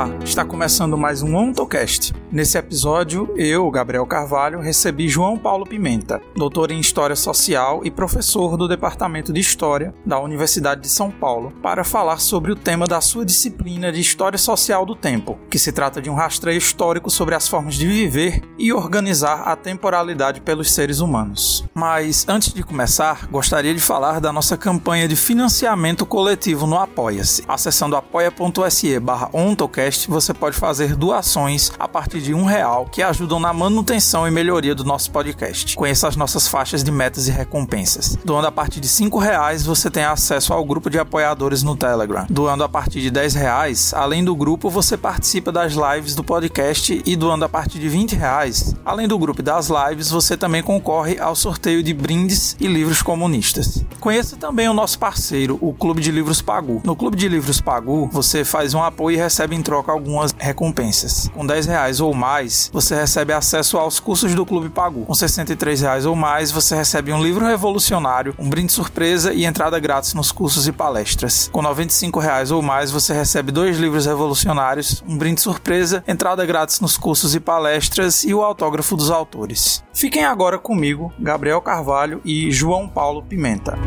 좋아. Está começando mais um OntoCast. Nesse episódio, eu, Gabriel Carvalho, recebi João Paulo Pimenta, doutor em História Social e professor do Departamento de História da Universidade de São Paulo, para falar sobre o tema da sua disciplina de História Social do Tempo, que se trata de um rastreio histórico sobre as formas de viver e organizar a temporalidade pelos seres humanos. Mas antes de começar, gostaria de falar da nossa campanha de financiamento coletivo no Apoia-se. Acessando apoia.se barra Ontocast, você pode fazer doações a partir de um real que ajudam na manutenção e melhoria do nosso podcast. Conheça as nossas faixas de metas e recompensas. Doando a partir de cinco reais, você tem acesso ao grupo de apoiadores no Telegram. Doando a partir de dez reais, além do grupo, você participa das lives do podcast e doando a partir de vinte reais, além do grupo das lives, você também concorre ao sorteio de brindes e livros comunistas. Conheça também o nosso parceiro, o Clube de Livros Pagu. No Clube de Livros Pagu, você faz um apoio e recebe em troca algumas recompensas. Com 10 reais ou mais, você recebe acesso aos cursos do Clube Pagu. Com 63 reais ou mais, você recebe um livro revolucionário, um brinde surpresa e entrada grátis nos cursos e palestras. Com 95 reais ou mais, você recebe dois livros revolucionários, um brinde surpresa, entrada grátis nos cursos e palestras e o autógrafo dos autores. Fiquem agora comigo, Gabriel Carvalho e João Paulo Pimenta.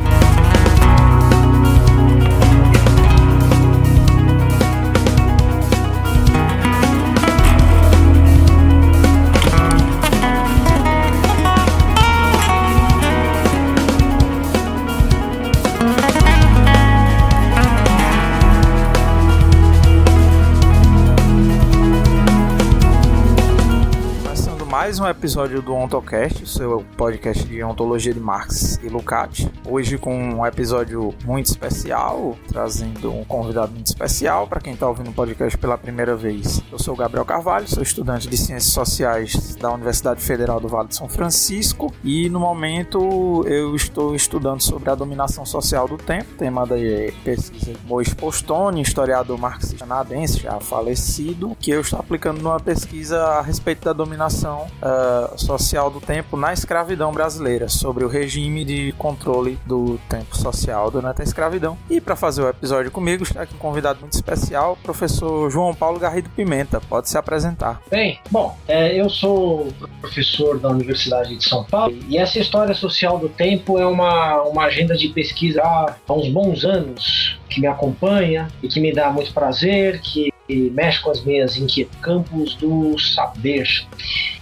Mais um episódio do OntoCast, o seu podcast de ontologia de Marx e Lukács. Hoje com um episódio muito especial, trazendo um convidado muito especial para quem está ouvindo o podcast pela primeira vez. Eu sou Gabriel Carvalho, sou estudante de Ciências Sociais da Universidade Federal do Vale de São Francisco e no momento eu estou estudando sobre a dominação social do tempo, tema da pesquisa de Mois Postone, historiador marxista canadense já falecido, que eu estou aplicando numa pesquisa a respeito da dominação uh, social do tempo na escravidão brasileira, sobre o regime de controle do tempo social durante a escravidão. E para fazer o episódio comigo está aqui um convidado muito especial, o professor João Paulo Garrido Pimenta. Pode se apresentar. Bem, bom, é, eu sou professor da Universidade de São Paulo e essa história social do tempo é uma, uma agenda de pesquisa há uns bons anos que me acompanha e que me dá muito prazer, que mexe com as minhas inquietudes, campos do saber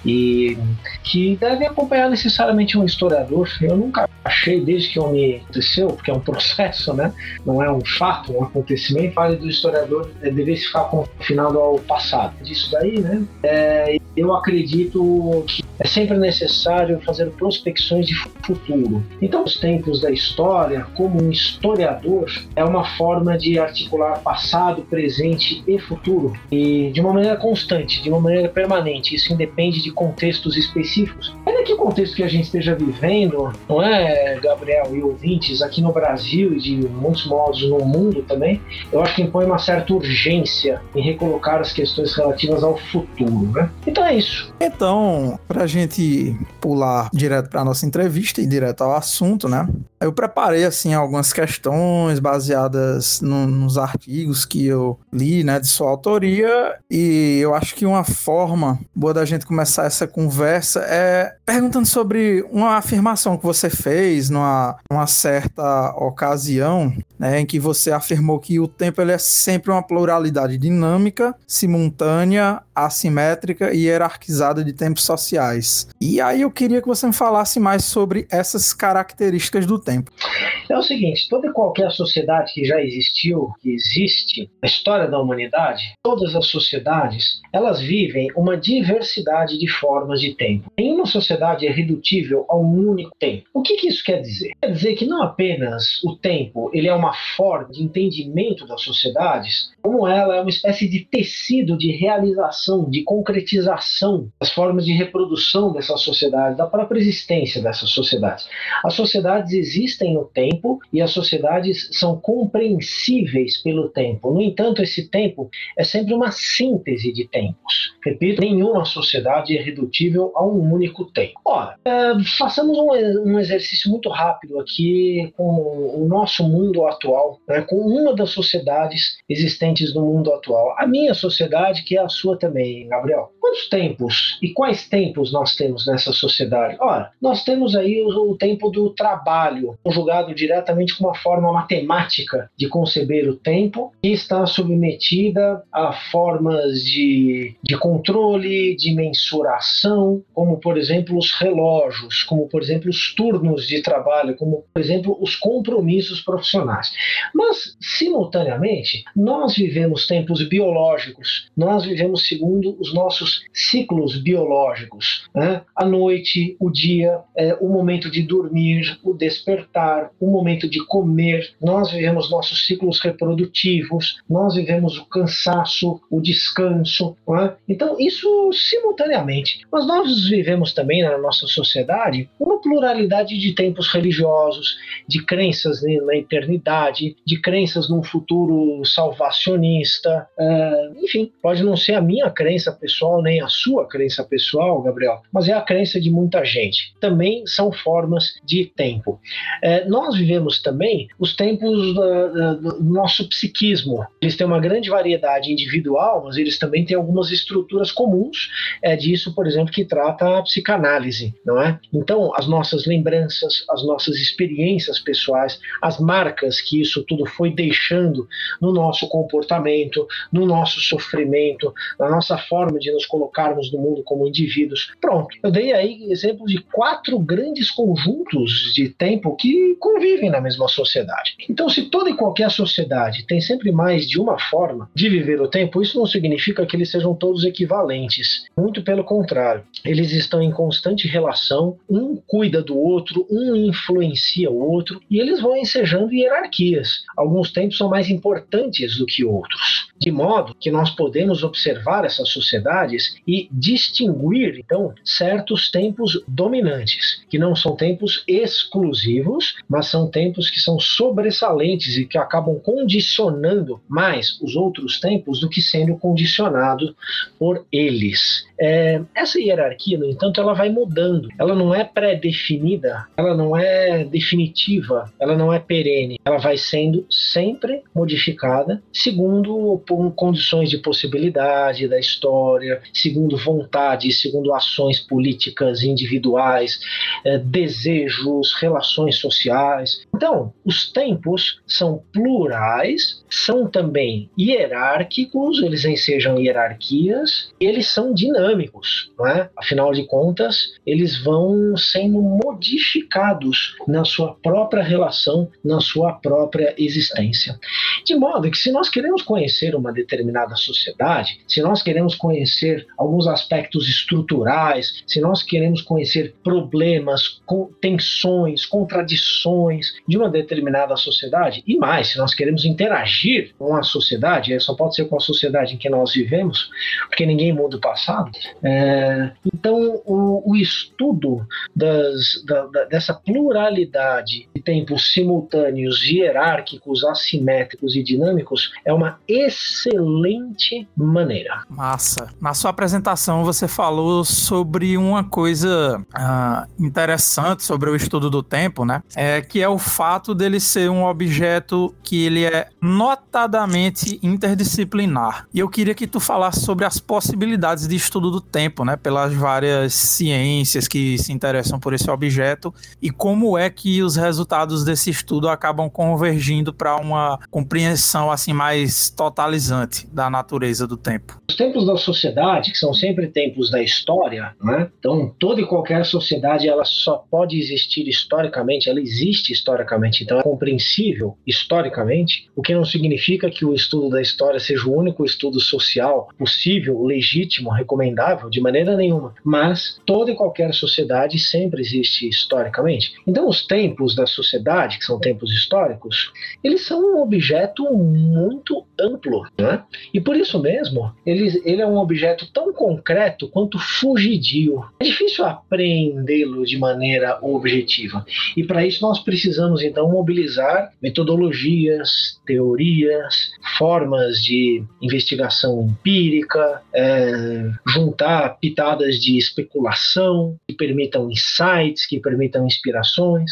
e que deve acompanhar necessariamente um historiador. Eu nunca achei, desde que eu me aconteceu, porque é um processo, né? não é um fato, um acontecimento, fale do historiador é, dever ficar confinado ao passado. Disso daí, né? É, eu acredito que é sempre necessário fazer prospecções de futuro. Então, os tempos da história, como um historiador, é uma forma de articular passado, presente e futuro, e de uma maneira constante, de uma maneira permanente. Isso independe de contextos específicos. Ainda que o contexto que a gente esteja vivendo, não é, Gabriel e ouvintes, aqui no Brasil e de muitos modos no mundo também, eu acho que impõe uma certa urgência em recolocar as questões relativas ao futuro. Né? Então é isso. Então, para a gente pular direto para nossa entrevista e direto ao assunto, né? Eu preparei assim algumas questões baseadas no, nos artigos que eu li, né, de sua autoria, e eu acho que uma forma boa da gente começar essa conversa é perguntando sobre uma afirmação que você fez numa, numa certa ocasião, né, em que você afirmou que o tempo ele é sempre uma pluralidade dinâmica, simultânea, assimétrica e hierarquizada de tempos sociais. E aí eu queria que você me falasse mais sobre essas características do tempo tempo. É o seguinte, toda e qualquer sociedade que já existiu, que existe na história da humanidade, todas as sociedades, elas vivem uma diversidade de formas de tempo. Nenhuma sociedade é redutível a um único tempo. O que, que isso quer dizer? Quer dizer que não apenas o tempo ele é uma forma de entendimento das sociedades, como ela é uma espécie de tecido de realização, de concretização das formas de reprodução dessa sociedade, da própria existência dessas sociedades. As sociedades existem no tempo e as sociedades são compreensíveis pelo tempo. No entanto, esse tempo é sempre uma síntese de tempos. Repito, nenhuma sociedade é redutível a um único tempo. Ora, é, façamos um, um, exercício muito rápido aqui com o nosso mundo atual, né, com uma das sociedades existentes no mundo atual. A minha sociedade, que é a sua também, Gabriel. Quantos tempos e quais tempos nós temos nessa sociedade? Ora, nós temos aí o, o tempo do trabalho, conjugado diretamente com uma forma matemática de conceber o tempo, que está submetida a formas de, de controle, de mensuração, como por exemplo os relógios, como por exemplo os turnos de trabalho, como por exemplo os compromissos profissionais. Mas, simultaneamente, nós vivemos tempos biológicos, nós vivemos segundo os nossos ciclos biológicos. Né? A noite, o dia, é, o momento de dormir, o despertar, o momento de comer, nós vivemos nossos ciclos reprodutivos, nós vivemos o cansaço, o descanso. É? Então, isso simultaneamente. Mas nós vivemos também na nossa sociedade uma pluralidade de tempos religiosos, de crenças na eternidade, de crenças num futuro salvacionista. Uh, enfim, pode não ser a minha crença pessoal, nem a sua crença pessoal, Gabriel, mas é a crença de muita gente. Também são formas de tempo. Uh, nós vivemos também os tempos do, do nosso psiquismo. Eles têm uma grande variedade individual, mas eles também têm algumas estruturas comuns. É disso, por exemplo, que trata a psicanálise, não é? Então, as nossas lembranças, as nossas experiências pessoais, as marcas que isso tudo foi deixando no nosso comportamento, no nosso sofrimento, na nossa forma de nos colocarmos no mundo como indivíduos. Pronto, eu dei aí exemplo de quatro grandes conjuntos de tempo que convivem na mesma sociedade. Então, se toda e qualquer sociedade tem sempre mais de uma forma de viver o tempo, isso não significa que eles sejam todos equivalentes. Muito pelo contrário, eles estão em constante relação, um cuida do outro, um influencia o outro, e eles vão ensejando hierarquias. Alguns tempos são mais importantes do que outros. De modo que nós podemos observar essas sociedades e distinguir, então, certos tempos dominantes, que não são tempos exclusivos, mas são tempos que são sobressalentes e que acabam condicionando mais os outros tempos do que sendo condicionado por eles. É, essa hierarquia, no entanto, ela vai mudando. Ela não é pré-definida, ela não é definitiva, ela não é perene. Ela vai sendo sempre modificada segundo condições de possibilidade da história, segundo vontades, segundo ações políticas individuais, é, desejos, relações sociais. Então, os tempos são plurais, são também hierárquicos, eles ensejam hierarquias, eles são dinâmicos, não é? Afinal de contas, eles vão sendo modificados na sua própria relação, na sua própria existência. De modo que, se nós queremos conhecer uma determinada sociedade, se nós queremos conhecer alguns aspectos estruturais, se nós queremos conhecer problemas, tensões, contradições de uma determinada sociedade, e mais, se nós queremos interagir com a sociedade, só pode ser com a sociedade em que nós vivemos, porque ninguém muda o passado. É, então, o, o estudo das, da, da, dessa pluralidade de tempos simultâneos, hierárquicos, assimétricos e dinâmicos é uma excelente maneira. Massa. Na sua apresentação, você falou sobre uma coisa uh, interessante sobre o estudo do tempo, né? É que é o fato dele ser um objeto que ele é notadamente interdisciplinar. E eu queria que tu falasse sobre as possibilidades de estudo do tempo, né? Pelas várias ciências que se interessam por esse objeto e como é que os resultados desse estudo acabam convergindo para uma compreensão assim mais totalizante da natureza do tempo. Os tempos da sociedade, que são sempre tempos da história, né? Então, toda e qualquer sociedade ela só pode existir historicamente, ela existe historicamente, então é compreensível historicamente, o que não significa que o estudo da história seja o único estudo social possível, legítimo, recomendável, de maneira nenhuma. Mas toda e qualquer sociedade sempre existe historicamente. Então, os tempos da sociedade, que são tempos históricos, eles são um objeto muito amplo Né? E por isso mesmo, ele, ele é um objeto tão concreto quanto fugidio. É difícil apreendê-lo de maneira objetiva. E para isso nós precisamos então mobilizar metodologias, teorias, formas de investigação empírica, é, juntar pitadas de especulação que permitam insights, que permitam inspirações.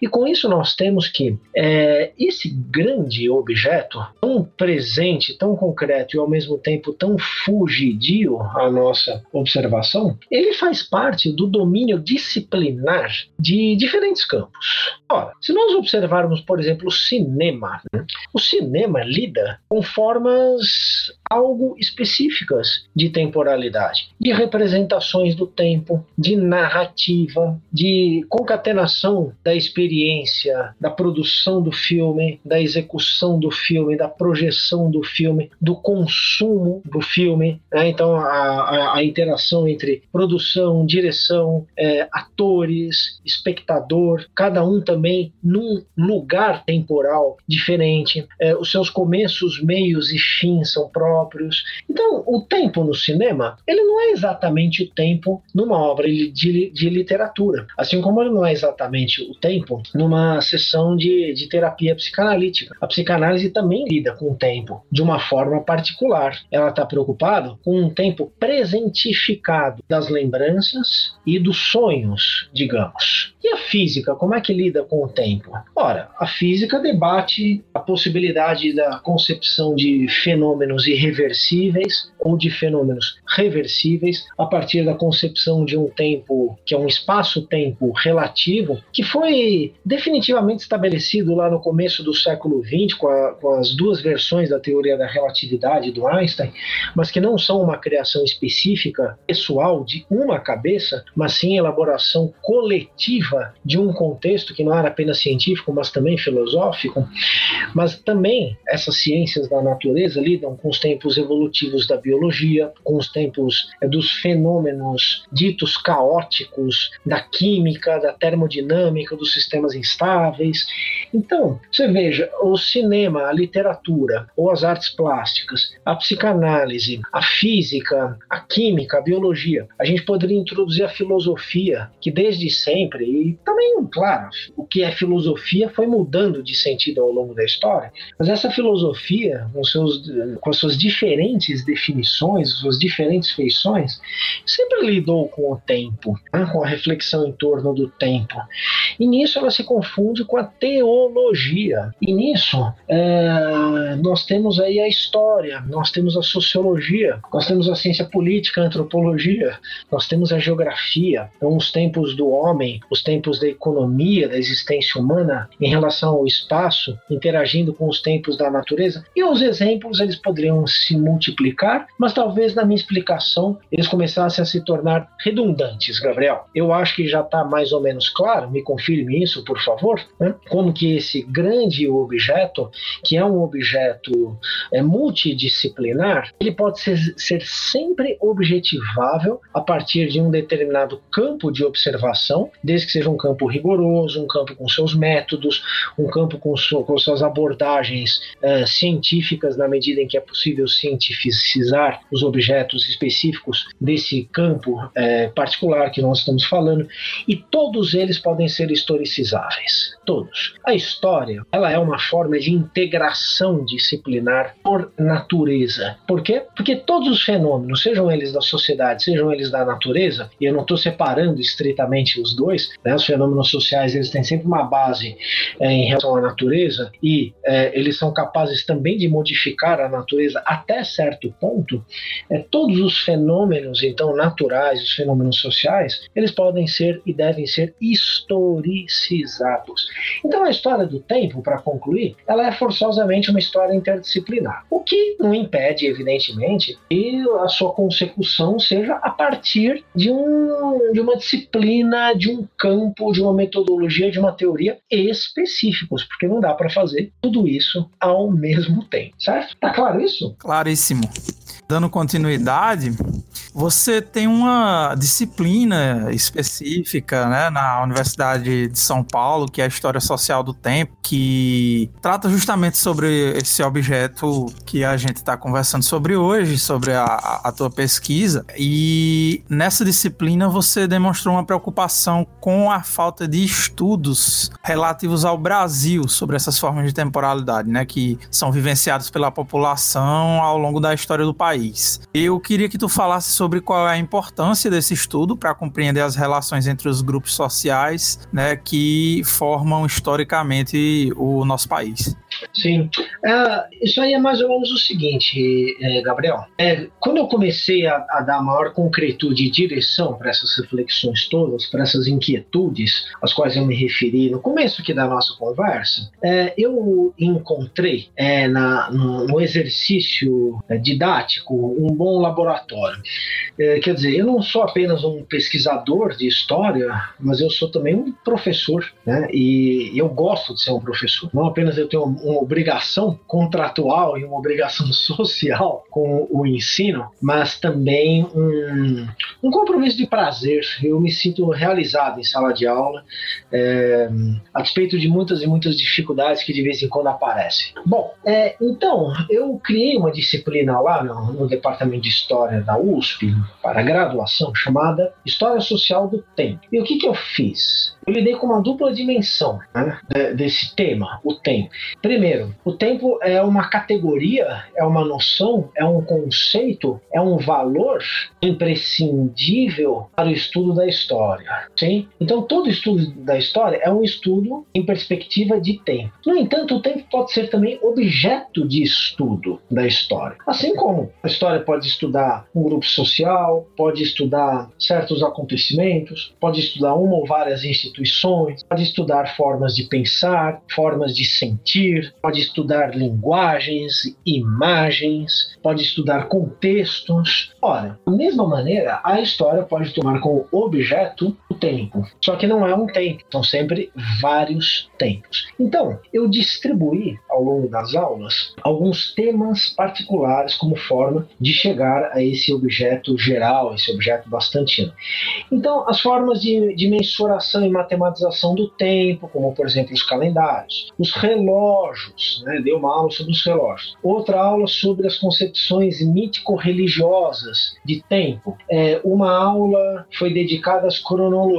E com isso nós temos que é, esse grande objeto, tão presente, tão concreto e ao mesmo tempo tão fugidio à nossa observação, ele faz parte do domínio disciplinar de diferentes campos. Ora, se nós observarmos, por exemplo, o cinema, né? o cinema lida com formas algo específicas de temporalidade, de representações do tempo, de narrativa, de concatenação da experiência, da produção do filme, da execução do filme, da projeção do filme, do consumo do filme. Né? Então, a, a, a, interação entre produção, direção, é, atores, espectador, cada um também num lugar temporal diferente. É, os seus começos, meios e fins são próprios. Então, o tempo no cinema, ele não é exatamente o tempo numa obra de, de, literatura, assim como ele não é exatamente o tempo numa sessão de, de terapia psicanalítica. A psicanálise também lida com o tempo de uma forma particular. Ela está preocupada com um tempo presentificado das lembranças e dos sonhos, digamos. E a física, como é que lida com o tempo? Ora, a física debate a possibilidade da concepção de fenômenos irreversíveis ou de fenômenos reversíveis a partir da concepção de um tempo que é um espaço-tempo relativo que foi definitivamente estabelecido lá no começo do século XX com, a, com as duas versões da teoria da relatividade do Einstein, mas que não são uma criação específica pessoal de uma cabeça, mas sim elaboração coletiva de um contexto que não era apenas científico, mas também filosófico. Mas também essas ciências da natureza lidam com os tempos evolutivos da biologia, com os tempos é, dos fenômenos ditos caóticos da química, da termodinâmica, dos sistemas instáveis. Então, você veja, o cinema, a literatura, ou as artes plásticas, a psicanálise, a física, a química, a biologia, a gente poderia introduzir a filosofia, que desde sempre, e também, claro, o que é filosofia foi mudando de sentido ao longo da história, mas essa filosofia, com, seus, com as suas diferentes definições, suas diferentes feições, sempre lidou com o tempo, né, com a reflexão em torno do tempo. E nisso ela se confunde com a teologia. E nisso é, nós temos aí a história, nós temos a sociologia, nós temos a ciência política, a antropologia, nós temos a geografia, então os tempos do homem, os tempos da economia, da existência humana em relação ao espaço, interagindo com os tempos da natureza. E os exemplos eles poderiam se multiplicar, mas talvez na minha explicação eles começassem a se tornar redundantes, Gabriel. Eu acho que já está mais ou menos claro, me confirme isso, por favor, né? como que esse grande objeto, que é um objeto é, multidisciplinar, ele pode ser, ser sempre objetivável a partir de um determinado campo de observação, desde que seja um campo rigoroso, um campo com seus métodos, um campo com, com suas abordagens uh, científicas, na medida em que é possível cientificizar os objetos específicos desse campo uh, particular que nós estamos falando, e todos eles podem ser historicizáveis. Todos. A história ela é uma forma de integração disciplinar por natureza. Por quê? Porque todos os fenômenos, sejam eles da sociedade, sejam eles da natureza, e eu não estou separando estritamente os dois, né? os fenômenos sociais eles têm sempre uma base é, em relação à natureza e é, eles são capazes também de modificar a natureza até certo ponto. É, todos os fenômenos então naturais, os fenômenos sociais, eles podem ser e devem ser historicizados. Então a história do tempo, para concluir, ela é forçosamente uma história interdisciplinar, o que não impede, evidentemente, que a sua consecução seja a partir de, um, de uma disciplina, de um campo, de uma metodologia, de uma teoria específicos, porque não dá para fazer tudo isso ao mesmo tempo, certo? Tá claro isso? Claríssimo. Dando continuidade, Você tem uma disciplina específica né, na Universidade de São Paulo, que é a História Social do Tempo, que trata justamente sobre esse objeto que a gente está conversando sobre hoje, sobre a, a tua pesquisa. E nessa disciplina você demonstrou uma preocupação com a falta de estudos relativos ao Brasil sobre essas formas de temporalidade, né, que são vivenciadas pela população ao longo da história do país. Eu queria que tu falasse sobre qual é a importância desse estudo para compreender as relações entre os grupos sociais, né, que formam historicamente o nosso país. Sim. É, isso aí é mais ou menos o seguinte, é, Gabriel. É, quando eu comecei a, a, dar maior concretude e direção para essas reflexões todas, para essas inquietudes às quais eu me referi no começo aqui da nossa conversa, é, eu encontrei é, na, no, exercício é, didático um bom laboratório. quer dizer, eu não sou apenas um pesquisador de história, mas eu sou também um professor, né? E eu gosto de ser um professor. Não apenas eu tenho um uma obrigação contratual e uma obrigação social com o ensino, mas também um, um compromisso de prazer. Eu me sinto realizado em sala de aula, é, a despeito de muitas e muitas dificuldades que de vez em quando aparecem. Bom, é, então, eu criei uma disciplina lá no, no Departamento de História da USP, para graduação, chamada História Social do Tempo. E o que, que eu fiz? Eu lidei com uma dupla dimensão né, desse tema, o tempo. Primeiro, o tempo é uma categoria, é uma noção, é um conceito, é um valor imprescindível para o estudo da história. Sim? Então, todo estudo da história é um estudo em perspectiva de tempo. No entanto, o tempo pode ser também objeto de estudo da história. Assim como a história pode estudar um grupo social, pode estudar certos acontecimentos, pode estudar uma ou várias instituições, pode estudar formas de pensar, formas de sentir, pode estudar linguagens, imagens, pode estudar contextos. Ora, da mesma maneira, a história pode tomar como objeto tempo. Só que não é um tempo, são sempre vários tempos. Então, eu distribuí ao longo das aulas alguns temas particulares como forma de chegar a esse objeto geral, esse objeto bastante Então, as formas de, de mensuração e matematização do tempo, como por exemplo os calendários, os relógios, né? deu uma aula sobre os relógios, outra aula sobre as concepções mítico-religiosas de tempo, é, uma aula foi dedicada às cronologias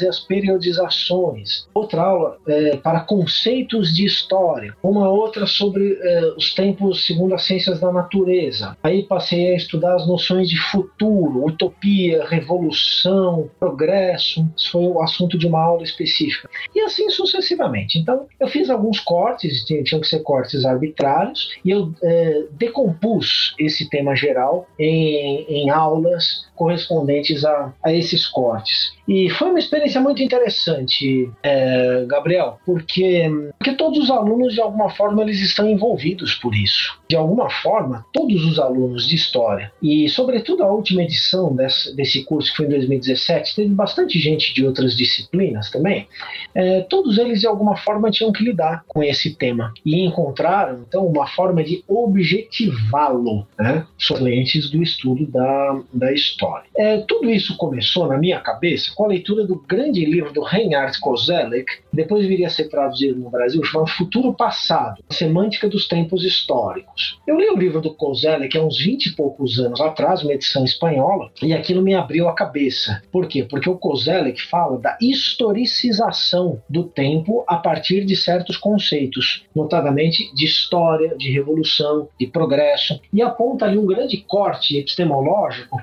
e às periodizações, outra aula é, para conceitos de história, uma outra sobre é, os tempos segundo as ciências da natureza. Aí passei a estudar as noções de futuro, utopia, revolução, progresso. Isso foi o assunto de uma aula específica. E assim sucessivamente. Então, eu fiz alguns cortes, tinham que ser cortes arbitrários, e eu é, decompus esse tema geral em, em aulas correspondentes a, a esses cortes. E foi uma experiência muito interessante, é, Gabriel, porque, porque todos os alunos, de alguma forma, eles estão envolvidos por isso. De alguma forma, todos os alunos de História, e sobretudo a última edição desse, desse curso, que foi em 2017, teve bastante gente de outras disciplinas também, é, todos eles, de alguma forma, tinham que lidar com esse tema. E encontraram, então, uma forma de objetivá-lo, né, lentes do estudo da, da história. É, tudo isso começou na minha cabeça com a leitura do grande livro do Reinhard Koselleck, depois viria a ser traduzido no Brasil, chamado Futuro Passado, Semântica dos Tempos Históricos. Eu li o livro do Koselleck há uns 20 e poucos anos atrás, uma edição espanhola, e aquilo me abriu a cabeça. Por quê? Porque o Koselleck fala da historicização do tempo a partir de certos conceitos, notadamente de história, de revolução, de progresso, e aponta ali um grande corte epistemológico,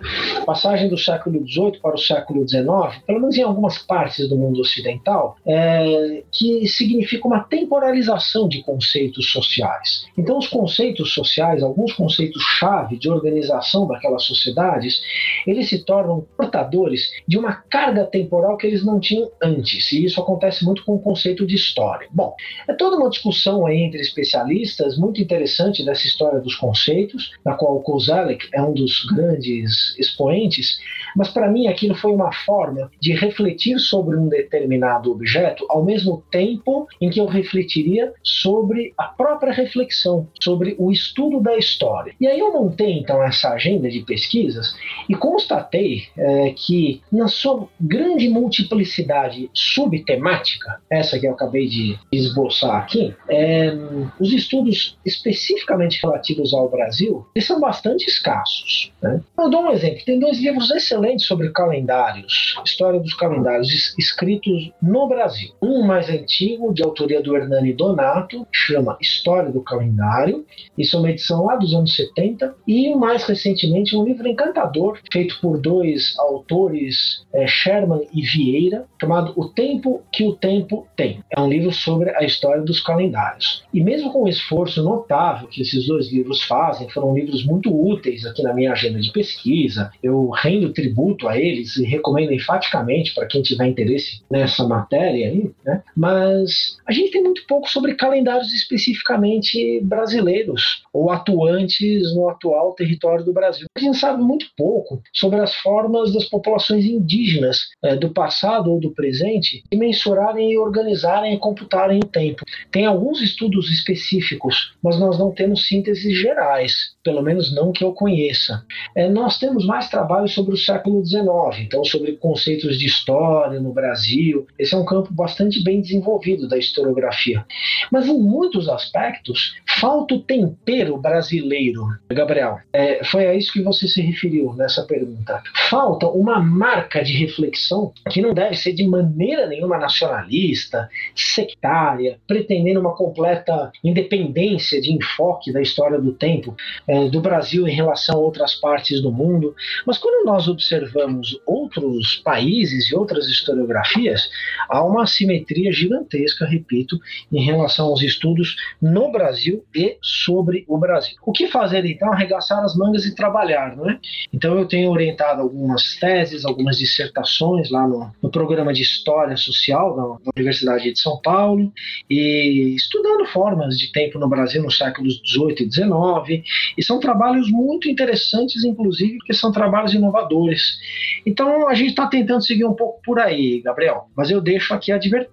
passagem do século XVIII para o século XIX, pelo menos em algumas partes do mundo ocidental, é, que significa uma temporalização de conceitos sociais. Então, os conceitos sociais, alguns conceitos-chave de organização daquelas sociedades, eles se tornam portadores de uma carga temporal que eles não tinham antes, e isso acontece muito com o conceito de história. Bom, é toda uma discussão aí entre especialistas, muito interessante dessa história dos conceitos, da qual Kozalek é um dos grandes expoentes, mas para mim aquilo foi uma forma de refletir sobre um determinado objeto, ao mesmo tempo em que eu refletiria sobre a própria reflexão, sobre o estudo da história. E aí eu montei então essa agenda de pesquisas e constatei é, que na sua grande multiplicidade subtemática, essa que eu acabei de esboçar aqui, é, os estudos especificamente relativos ao Brasil, eles são bastante escassos. Né? Eu dou um exemplo, tem dois livros excelentes sobre calendários, história dos calendários escritos no Brasil. Um mais antigo, de autoria do Hernani Donato, chama História do Calendário, isso é uma edição lá dos anos 70, e mais recentemente um livro encantador, feito por dois autores, é, Sherman e Vieira, chamado O Tempo que o Tempo Tem. É um livro sobre a história dos calendários. E mesmo com o esforço notável que esses dois livros fazem, foram livros muito úteis aqui na minha agenda de pesquisa, eu rendo tributo a eles e recomendo enfaticamente para quem tiver interesse nessa matéria aí, né? Mas a gente tem muito pouco sobre calendários especificamente brasileiros ou atuantes no atual território do Brasil. A gente sabe muito pouco sobre as formas das populações indígenas é, do passado ou do presente de mensurarem e organizarem e computarem o tempo. Tem alguns estudos específicos, mas nós não temos sínteses gerais pelo menos não que eu conheça. É, nós temos mais trabalho sobre o século XIX, então sobre conceitos de história no Brasil. Esse é um campo bastante bem desenvolvido da historiografia. Mas em muitos aspectos, falta o tempero brasileiro. Gabriel, é, foi a isso que você se referiu nessa pergunta. Falta uma marca de reflexão que não deve ser de maneira nenhuma nacionalista, sectária, pretendendo uma completa independência de enfoque da história do tempo. É, do Brasil em relação a outras partes do mundo. Mas quando nós observamos outros países e outras historiografias, há uma simetria gigantesca, repito, em relação aos estudos no Brasil e sobre o Brasil. O que fazer então? Arregaçar as mangas e trabalhar, não é? Então eu tenho orientado algumas teses, algumas dissertações lá no, no programa de História Social da, da Universidade de São Paulo e estudando formas de tempo no Brasil nos séculos 18 e 19 e são trabalhos muito interessantes, inclusive, porque são trabalhos inovadores. Então a gente está tentando seguir um pouco por aí, Gabriel. Mas eu deixo aqui a advertência: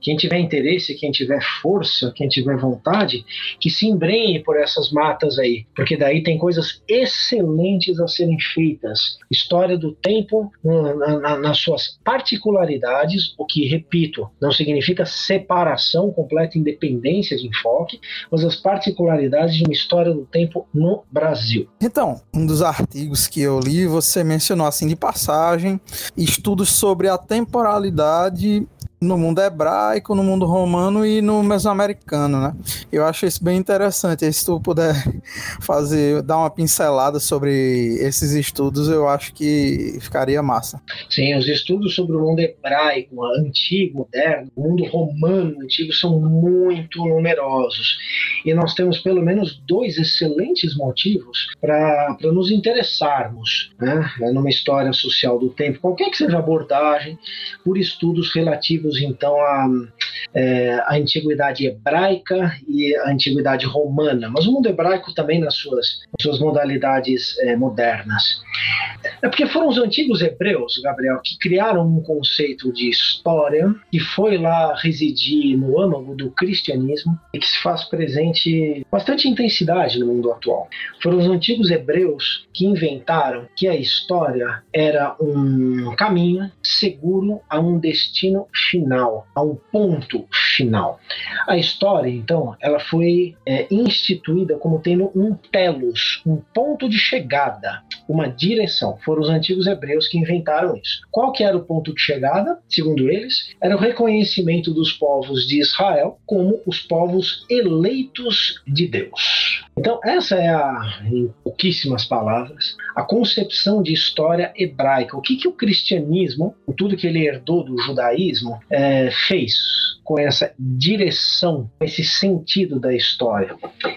quem tiver interesse, quem tiver força, quem tiver vontade, que se embrenhe por essas matas aí, porque daí tem coisas excelentes a serem feitas. História do tempo na, na, nas suas particularidades, o que, repito, não significa separação, completa independência de enfoque, mas as particularidades de uma história do tempo no Brasil. Então, um dos artigos que eu li, você mencionou assim de passagem, estudos sobre a temporalidade no mundo hebraico, no mundo romano e no mesoamericano, né? Eu acho isso bem interessante. E se tu puder fazer, dar uma pincelada sobre esses estudos, eu acho que ficaria massa. Sim, os estudos sobre o mundo hebraico, antigo, moderno, o mundo romano antigo são muito numerosos. E nós temos pelo menos dois excelentes motivos para nos interessarmos né, numa história social do tempo, qualquer que seja a abordagem, por estudos relativos então à, é, à antiguidade hebraica e à antiguidade romana, mas o mundo hebraico também nas suas, nas suas modalidades é, modernas. É porque foram os antigos hebreus, Gabriel, que criaram um conceito de história que foi lá residir no âmago do cristianismo e que se faz presente bastante intensidade no mundo atual. Foram os antigos hebreus que inventaram que a história era um caminho seguro a um destino final, a um ponto final. A história, então, ela foi é, instituída como tendo um telos, um ponto de chegada, uma direção. Foram os antigos hebreus que inventaram isso. Qual que era o ponto de chegada, segundo eles? Era o reconhecimento dos povos de Israel como os povos eleitos de Deus. Então, essa é a, em pouquíssimas palavras, a concepção de história hebraica. O que, que o cristianismo, tudo que ele herdou do judaísmo, é, fez com essa direção, esse sentido da história.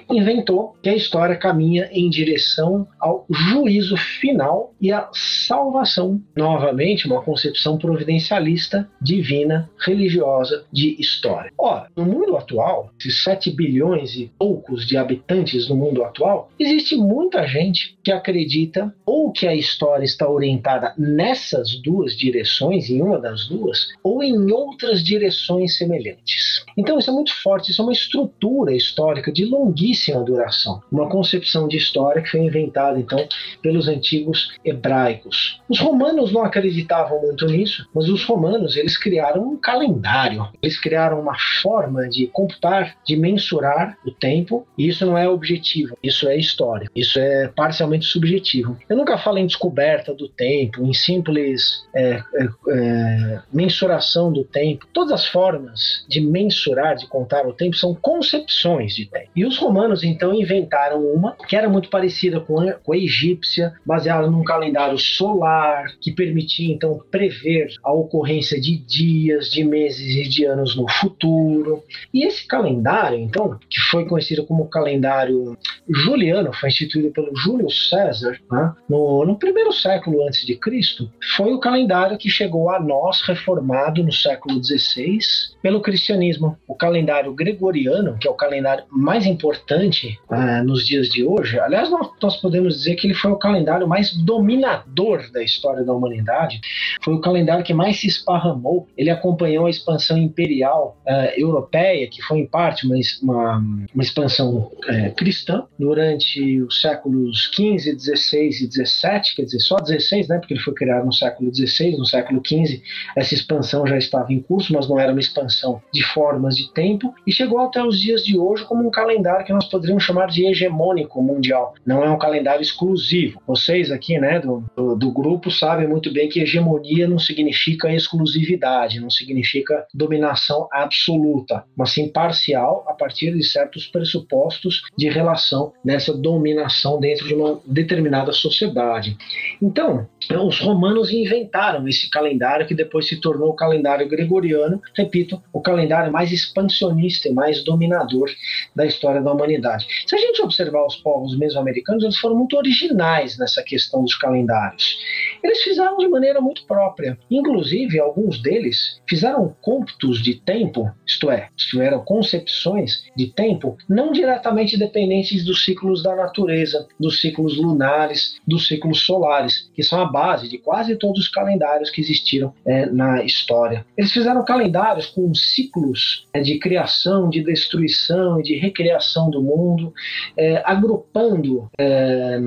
inventou que a história caminha em direção ao juízo final e à salvação. Novamente, uma concepção providencialista, divina, religiosa de história. Ora, no mundo atual, esses 7 bilhões e poucos de habitantes no mundo atual, existe muita gente que acredita ou que a história está orientada nessas duas direções, em uma das duas, ou em outras direções semelhantes. Então, isso é muito forte, isso é uma estrutura histórica de longuíssima duração, uma concepção de história que foi inventada, então, pelos antigos hebraicos. Os romanos não acreditavam muito nisso, mas os romanos, eles criaram um calendário, eles criaram uma forma de computar, de mensurar o tempo, e isso não é objetivo, isso é história, isso é parcialmente subjetivo. Eu nunca falo em descoberta do tempo, em simples é, é, é, mensuração do tempo. Todas as formas de mensurar, de contar o tempo, são concepções de tempo. E os romanos, então, inventaram uma que era muito parecida com a, com a egípcia, baseada num calendário solar, que permitia, então, prever a ocorrência de dias, de meses e de anos no futuro. E esse calendário, então, que foi conhecido como calendário juliano, foi instituído pelo Júlio César né, no, no primeiro século antes de Cristo, foi o calendário que chegou a nós reformado no século XVI pelo cristianismo. O calendário gregoriano, que é o calendário mais importante uh, nos dias de hoje, aliás, nós, nós, podemos dizer que ele foi o calendário mais dominador da história da humanidade, foi o calendário que mais se esparramou. Ele acompanhou a expansão imperial uh, europeia, que foi em parte uma, uma, uma expansão uh, cristã, durante os séculos 15, 16 e 17, quer dizer, só 16, né, porque ele foi criado no século 16, no século 15 essa expansão já estava em curso, mas não era uma expansão de formas de tempo, e chegou até os dias de hoje como um calendário que nós poderíamos chamar de hegemônico mundial. Não é um calendário exclusivo. Vocês aqui, né, do, do, do grupo, sabem muito bem que hegemonia não significa exclusividade, não significa dominação absoluta, mas sim parcial a partir de certos pressupostos de relação nessa dominação dentro de uma determinada sociedade. Então, os romanos inventaram esse calendário que depois se tornou o calendário gregoriano, repito, o calendário mais expansionista e mais dominador da história da humanidade. Se a gente observar os povos mesoamericanos, eles foram muito originais nessa questão dos calendários. Eles fizeram de maneira muito própria. Inclusive, alguns deles fizeram cômputos de tempo, isto é, tiveram concepções de tempo não diretamente dependentes dos ciclos da natureza, dos ciclos lunares, dos ciclos solares, que são a base de quase todos os calendários que existiram é, na história. Eles fizeram calendários com ciclos é, de criação, de destruição e de recriação do mundo, é, agrupando é,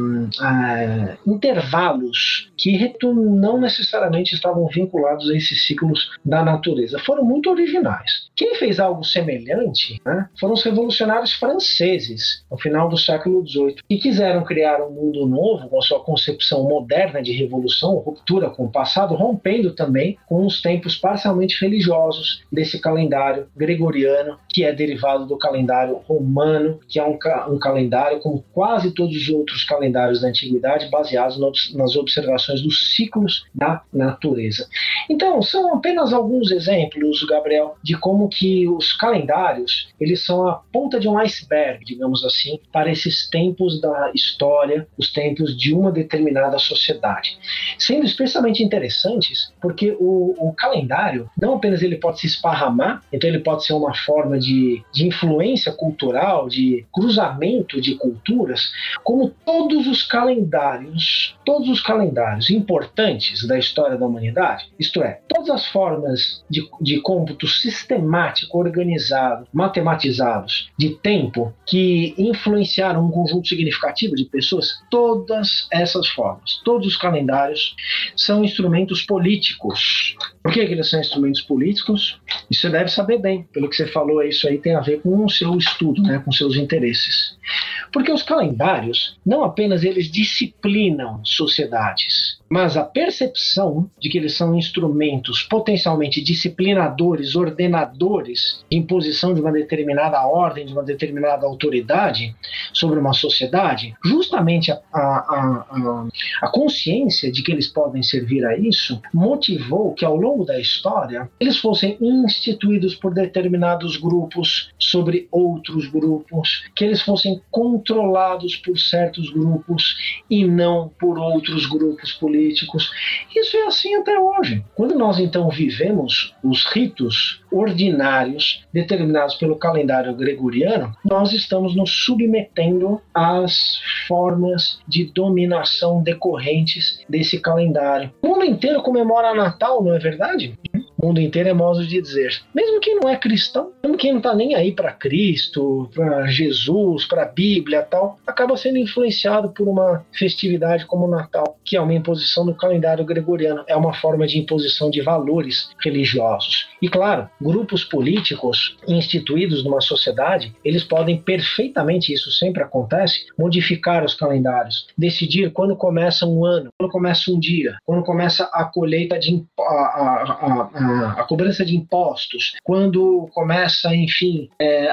intervalos que não necessariamente estavam vinculados a esses ciclos da natureza. Foram muito originais. Quem fez algo semelhante né, foram os revolucionários franceses, no final do século XVIII, que quiseram criar um mundo novo com a sua concepção moderna de revolução, ruptura com o passado, rompendo também com os tempos parcialmente religiosos desse calendário gregoriano, que é derivado do calendário romano, que é um, ca um calendário, como quase todos os outros calendários da antiguidade, baseados nas observações dos ciclos da natureza. Então, são apenas alguns exemplos, Gabriel, de como que os calendários, eles são a ponta de um iceberg, digamos assim, para esses tempos da história, os tempos de uma determinada sociedade. Sendo especialmente interessantes, porque o, o calendário, não apenas ele pode se esparramar, então ele pode ser uma forma de, de influência cultural, de cruzamento de culturas, como todos os calendários, todos os calendários importantes da história da humanidade, isto é, todas as formas de, de cômputo sistemático, organizado, matematizados de tempo que influenciaram um conjunto significativo de pessoas, todas essas formas, todos os calendários são instrumentos políticos. Por que, eles são instrumentos políticos? Isso você deve saber bem. Pelo que você falou, isso aí tem a ver com o seu estudo, né, com seus interesses. Porque os calendários, não apenas eles disciplinam sociedades, mas a percepção de que eles são instrumentos potencialmente disciplinadores, ordenadores, de imposição de uma determinada ordem, de uma determinada autoridade sobre uma sociedade, justamente a, a, a, a consciência de que eles podem servir a isso motivou que ao longo da história eles fossem instituídos por determinados grupos sobre outros grupos, que eles fossem controlados por certos grupos e não por outros grupos políticos. Isso é assim até hoje. Quando nós então vivemos os ritos ordinários determinados pelo calendário gregoriano, nós estamos nos submetendo às formas de dominação decorrentes desse calendário. O mundo inteiro comemora Natal, não é verdade? O mundo inteiro é modo de dizer. Mesmo quem não é cristão, mesmo quem não está nem aí para Cristo, para Jesus, para a Bíblia tal, acaba sendo influenciado por uma festividade como o Natal, que é uma imposição do calendário gregoriano, é uma forma de imposição de valores religiosos. E claro, grupos políticos instituídos numa sociedade, eles podem perfeitamente, isso sempre acontece, modificar os calendários, decidir quando começa um ano, quando começa um dia, quando começa a colheita de a, a, a, a cobrança de impostos, quando começa, enfim, é,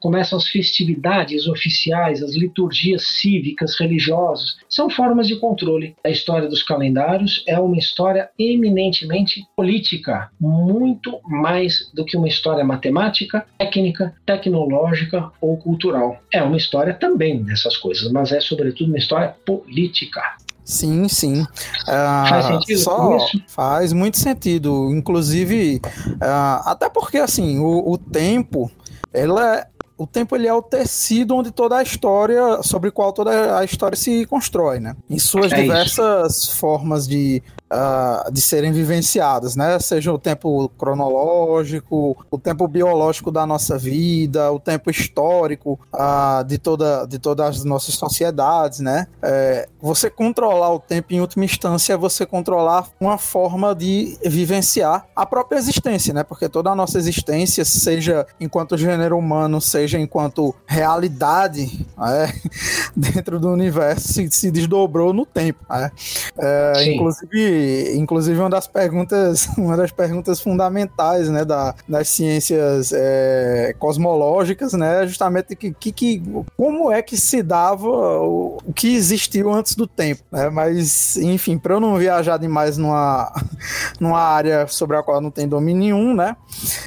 começam as festividades oficiais, as liturgias cívicas, religiosas, são formas de controle. A história dos calendários é uma história eminentemente política, muito mais do que uma história matemática, técnica, tecnológica ou cultural. É uma história também dessas coisas, mas é sobretudo uma história política. Sim, sim. Uh, faz sentido só Faz muito sentido. Inclusive, uh, até porque assim, o, o tempo, ela, o tempo ele é o tecido onde toda a história, sobre o qual toda a história se constrói, né? Em suas é diversas isso. formas de uh, de serem vivenciadas, né? Seja o tempo cronológico, o tempo biológico da nossa vida, o tempo histórico uh, de, toda, de todas as nossas sociedades, né? É, você controlar o tempo, em última instância, é você controlar uma forma de vivenciar a própria existência, né? Porque toda a nossa existência, seja enquanto gênero humano, seja enquanto realidade, né? dentro do universo, se, se desdobrou no tempo. Né? É, inclusive, inclusive uma das perguntas, uma das perguntas fundamentais, né, da, das ciências é, cosmológicas, né, justamente que, que, que, como é que se dava o, o que existiu antes do tempo, né? Mas, enfim, para eu não viajar demais numa, numa área sobre a qual não tem domínio nenhum, né?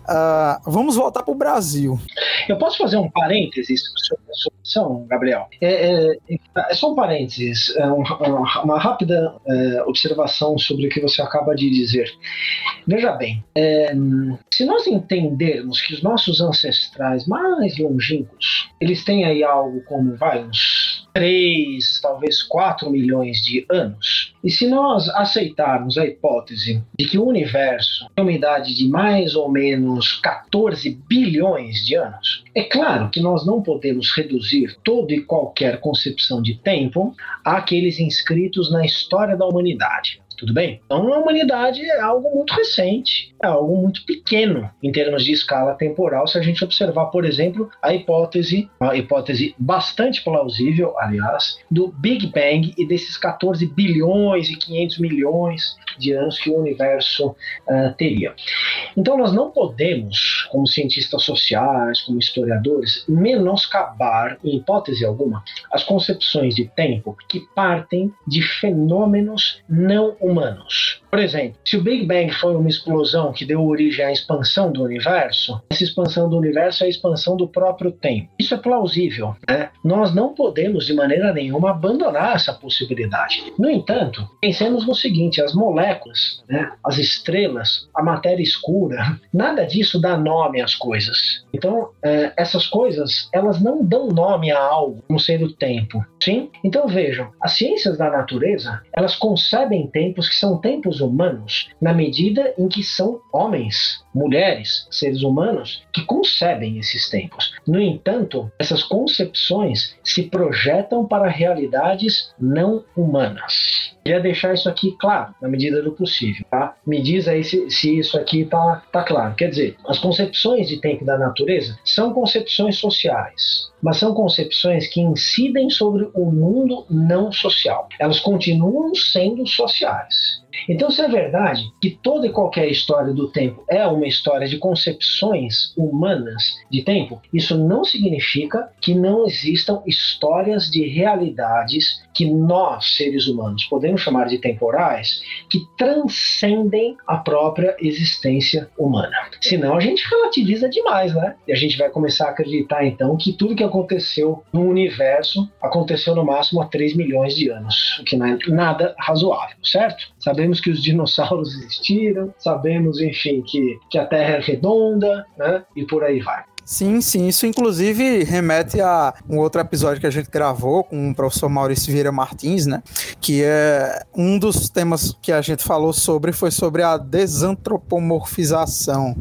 Uh, vamos voltar para o Brasil. Eu posso fazer um parênteses sobre solução, Gabriel? É, é, é, só um parênteses, é uma, uma rápida é, observação sobre o que você acaba de dizer. Veja bem, é, se nós entendermos que os nossos ancestrais mais longínquos, eles têm aí algo como, vai, uns 3, talvez 4 milhões de anos, e se nós aceitarmos a hipótese de que o universo tem uma idade de mais ou menos 14 bilhões de anos, é claro que nós não podemos reduzir toda e qualquer concepção de tempo àqueles inscritos na história da humanidade. Tudo bem? Então a humanidade é algo muito recente, é algo muito pequeno em termos de escala temporal, se a gente observar, por exemplo, a hipótese, uma hipótese bastante plausível, aliás, do Big Bang e desses 14 bilhões e 500 milhões de anos que o universo uh, teria. Então nós não podemos, como cientistas sociais, como historiadores, menoscabar, em hipótese alguma, as concepções de tempo que partem de fenômenos não humanos. Por exemplo, se o Big Bang foi uma explosão que deu origem à expansão do universo, essa expansão do universo é a expansão do próprio tempo. Isso é plausível. Né? Nós não podemos, de maneira nenhuma, abandonar essa possibilidade. No entanto, pensemos no seguinte: as moléculas, né, as estrelas, a matéria escura, nada disso dá nome às coisas. Então, é, essas coisas, elas não dão nome a algo, como sendo tempo. Sim? Então vejam, as ciências da natureza, elas concebem tempos que são tempos humanos na medida em que são homens mulheres, seres humanos, que concebem esses tempos. No entanto, essas concepções se projetam para realidades não humanas. Queria deixar isso aqui claro, na medida do possível, tá? Me diz aí se, se isso aqui tá, tá claro. Quer dizer, as concepções de tempo da natureza são concepções sociais, mas são concepções que incidem sobre o mundo não social. Elas continuam sendo sociais. Então, se é verdade que toda e qualquer história do tempo é uma história de concepções humanas de tempo, isso não significa que não existam histórias de realidades que nós, seres humanos, podemos chamar de temporais, que transcendem a própria existência humana. Senão a gente relativiza demais, né? E a gente vai começar a acreditar então que tudo que aconteceu no universo aconteceu no máximo há 3 milhões de anos, o que não é nada razoável, certo? Sabemos que os dinossauros existiram, sabemos, enfim, que, que a Terra é redonda, né? E por aí vai. Sim, sim. Isso, inclusive, remete a um outro episódio que a gente gravou com o professor Maurício Vieira Martins, né? Que é um dos temas que a gente falou sobre foi sobre a desantropomorfização.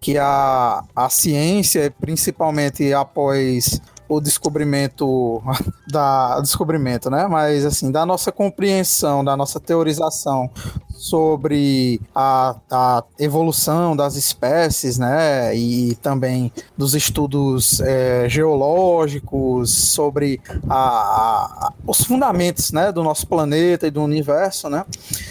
Que a, a ciência, principalmente após o descobrimento da descobrimento, né? Mas assim, da nossa compreensão, da nossa teorização sobre a, a evolução das espécies, né? E também dos estudos é, geológicos sobre a, a, os fundamentos, né? Do nosso planeta e do universo, né?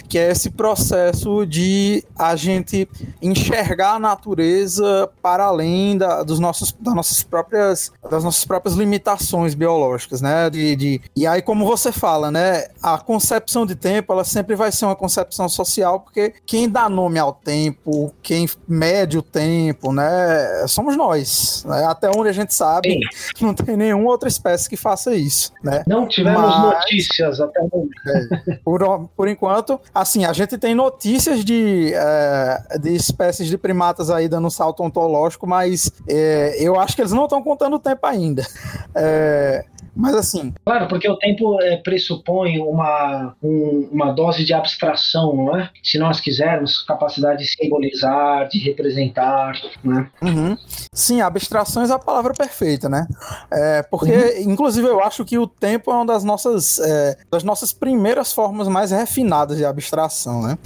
Que é esse processo de a gente enxergar a natureza para além da, dos nossos, das nossas próprias das nossas próprias limitações biológicas, né? De, de, e aí, como você fala, né? A concepção de tempo, ela sempre vai ser uma concepção social, porque quem dá nome ao tempo, quem mede o tempo, né? Somos nós. Né? Até onde a gente sabe, Sim. não tem nenhuma outra espécie que faça isso, né? Não tivemos Mas, notícias até o momento. É, por, por enquanto, assim, a gente tem notícias de, é, de espécies de primatas aí dando salto ontológico, mas é, eu acho que eles não estão contando o tempo ainda. É, mas assim. Claro, porque o tempo é, pressupõe uma, um, uma dose de abstração, não é? Se nós quisermos, capacidade de simbolizar, de representar, né? Uhum. Sim, abstração é a palavra perfeita, né? É, porque, uhum. inclusive, eu acho que o tempo é uma das nossas, é, das nossas primeiras formas mais refinadas de abstração, né?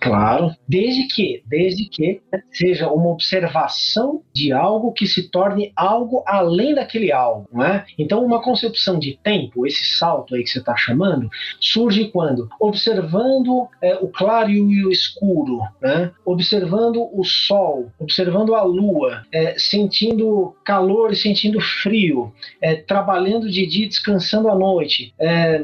Claro, desde que, desde que seja uma observação de algo que se torne algo além daquele algo, não é? Então, uma concepção de tempo, esse salto aí que você está chamando, surge quando? Observando é, o claro e o escuro, né? observando o sol, observando a lua, é, sentindo calor e sentindo frio, é, trabalhando de dia, descansando à noite, é,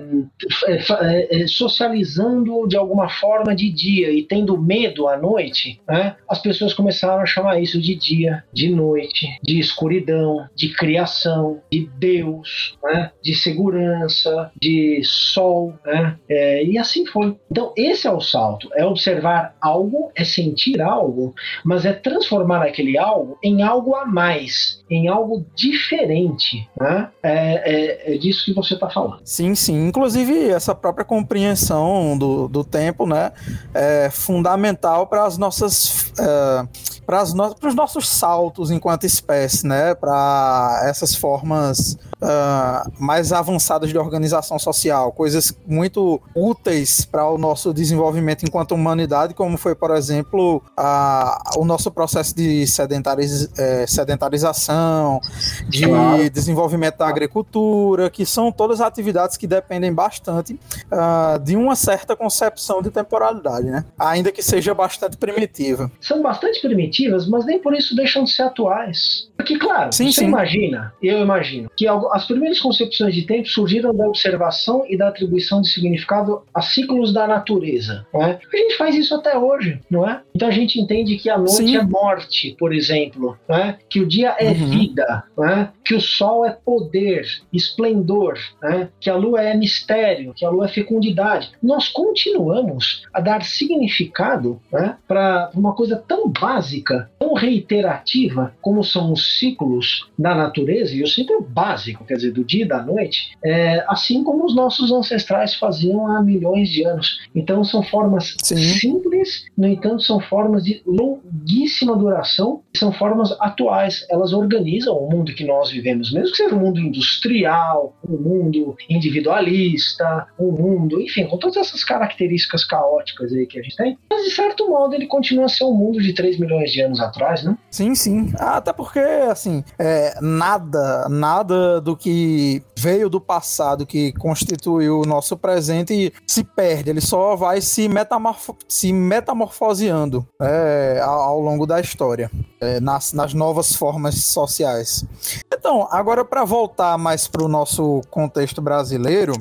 é, é, socializando de alguma forma de dia e tendo medo à noite, né? as pessoas começaram a chamar isso de dia, de noite, de escuridão, de criação, de Deus, né, de segurança, de sol, né, é, e assim foi. Então, esse é o salto: é observar algo, é sentir algo, mas é transformar aquele algo em algo a mais, em algo diferente. Né? É, é, é disso que você está falando. Sim, sim. Inclusive, essa própria compreensão do, do tempo né, é fundamental para as nossas. É, para os nossos saltos enquanto espécie, né? Para essas formas uh, mais avançadas de organização social, coisas muito úteis para o nosso desenvolvimento enquanto humanidade, como foi, por exemplo, uh, o nosso processo de sedentariz eh, sedentarização, de claro. desenvolvimento da agricultura, que são todas atividades que dependem bastante uh, de uma certa concepção de temporalidade, né? Ainda que seja bastante primitiva. São bastante primitivas, mas nem por isso deixam de ser atuais. Porque, claro, sim, você sim. imagina, eu imagino, que as primeiras concepções de tempo surgiram da observação e da atribuição de significado a ciclos da natureza. Não é? A gente faz isso até hoje, não é? Então a gente entende que a noite sim. é morte, por exemplo, não é? que o dia é uhum. vida, não é? que o sol é poder, esplendor, né? que a lua é mistério, que a lua é fecundidade. Nós continuamos a dar significado né? para uma coisa tão básica tão reiterativa como são os ciclos da natureza, e o ciclo básico, quer dizer, do dia e da noite, é, assim como os nossos ancestrais faziam há milhões de anos. Então são formas Sim. simples, no entanto, são formas de longuíssima duração, são formas atuais. Elas organizam o mundo que nós vivemos, mesmo que seja um mundo industrial, um mundo individualista, um mundo, enfim, com todas essas características caóticas aí que a gente tem. Mas de certo modo ele continua a ser um mundo de 3 milhões de anos atrás, né? Sim, sim. Até porque, assim, é, nada, nada do que veio do passado, que constituiu o nosso presente, se perde. Ele só vai se, metamorfo se metamorfoseando é, ao, longo da história, é, nas, nas novas formas sociais. Então, agora para voltar mais para o nosso contexto brasileiro,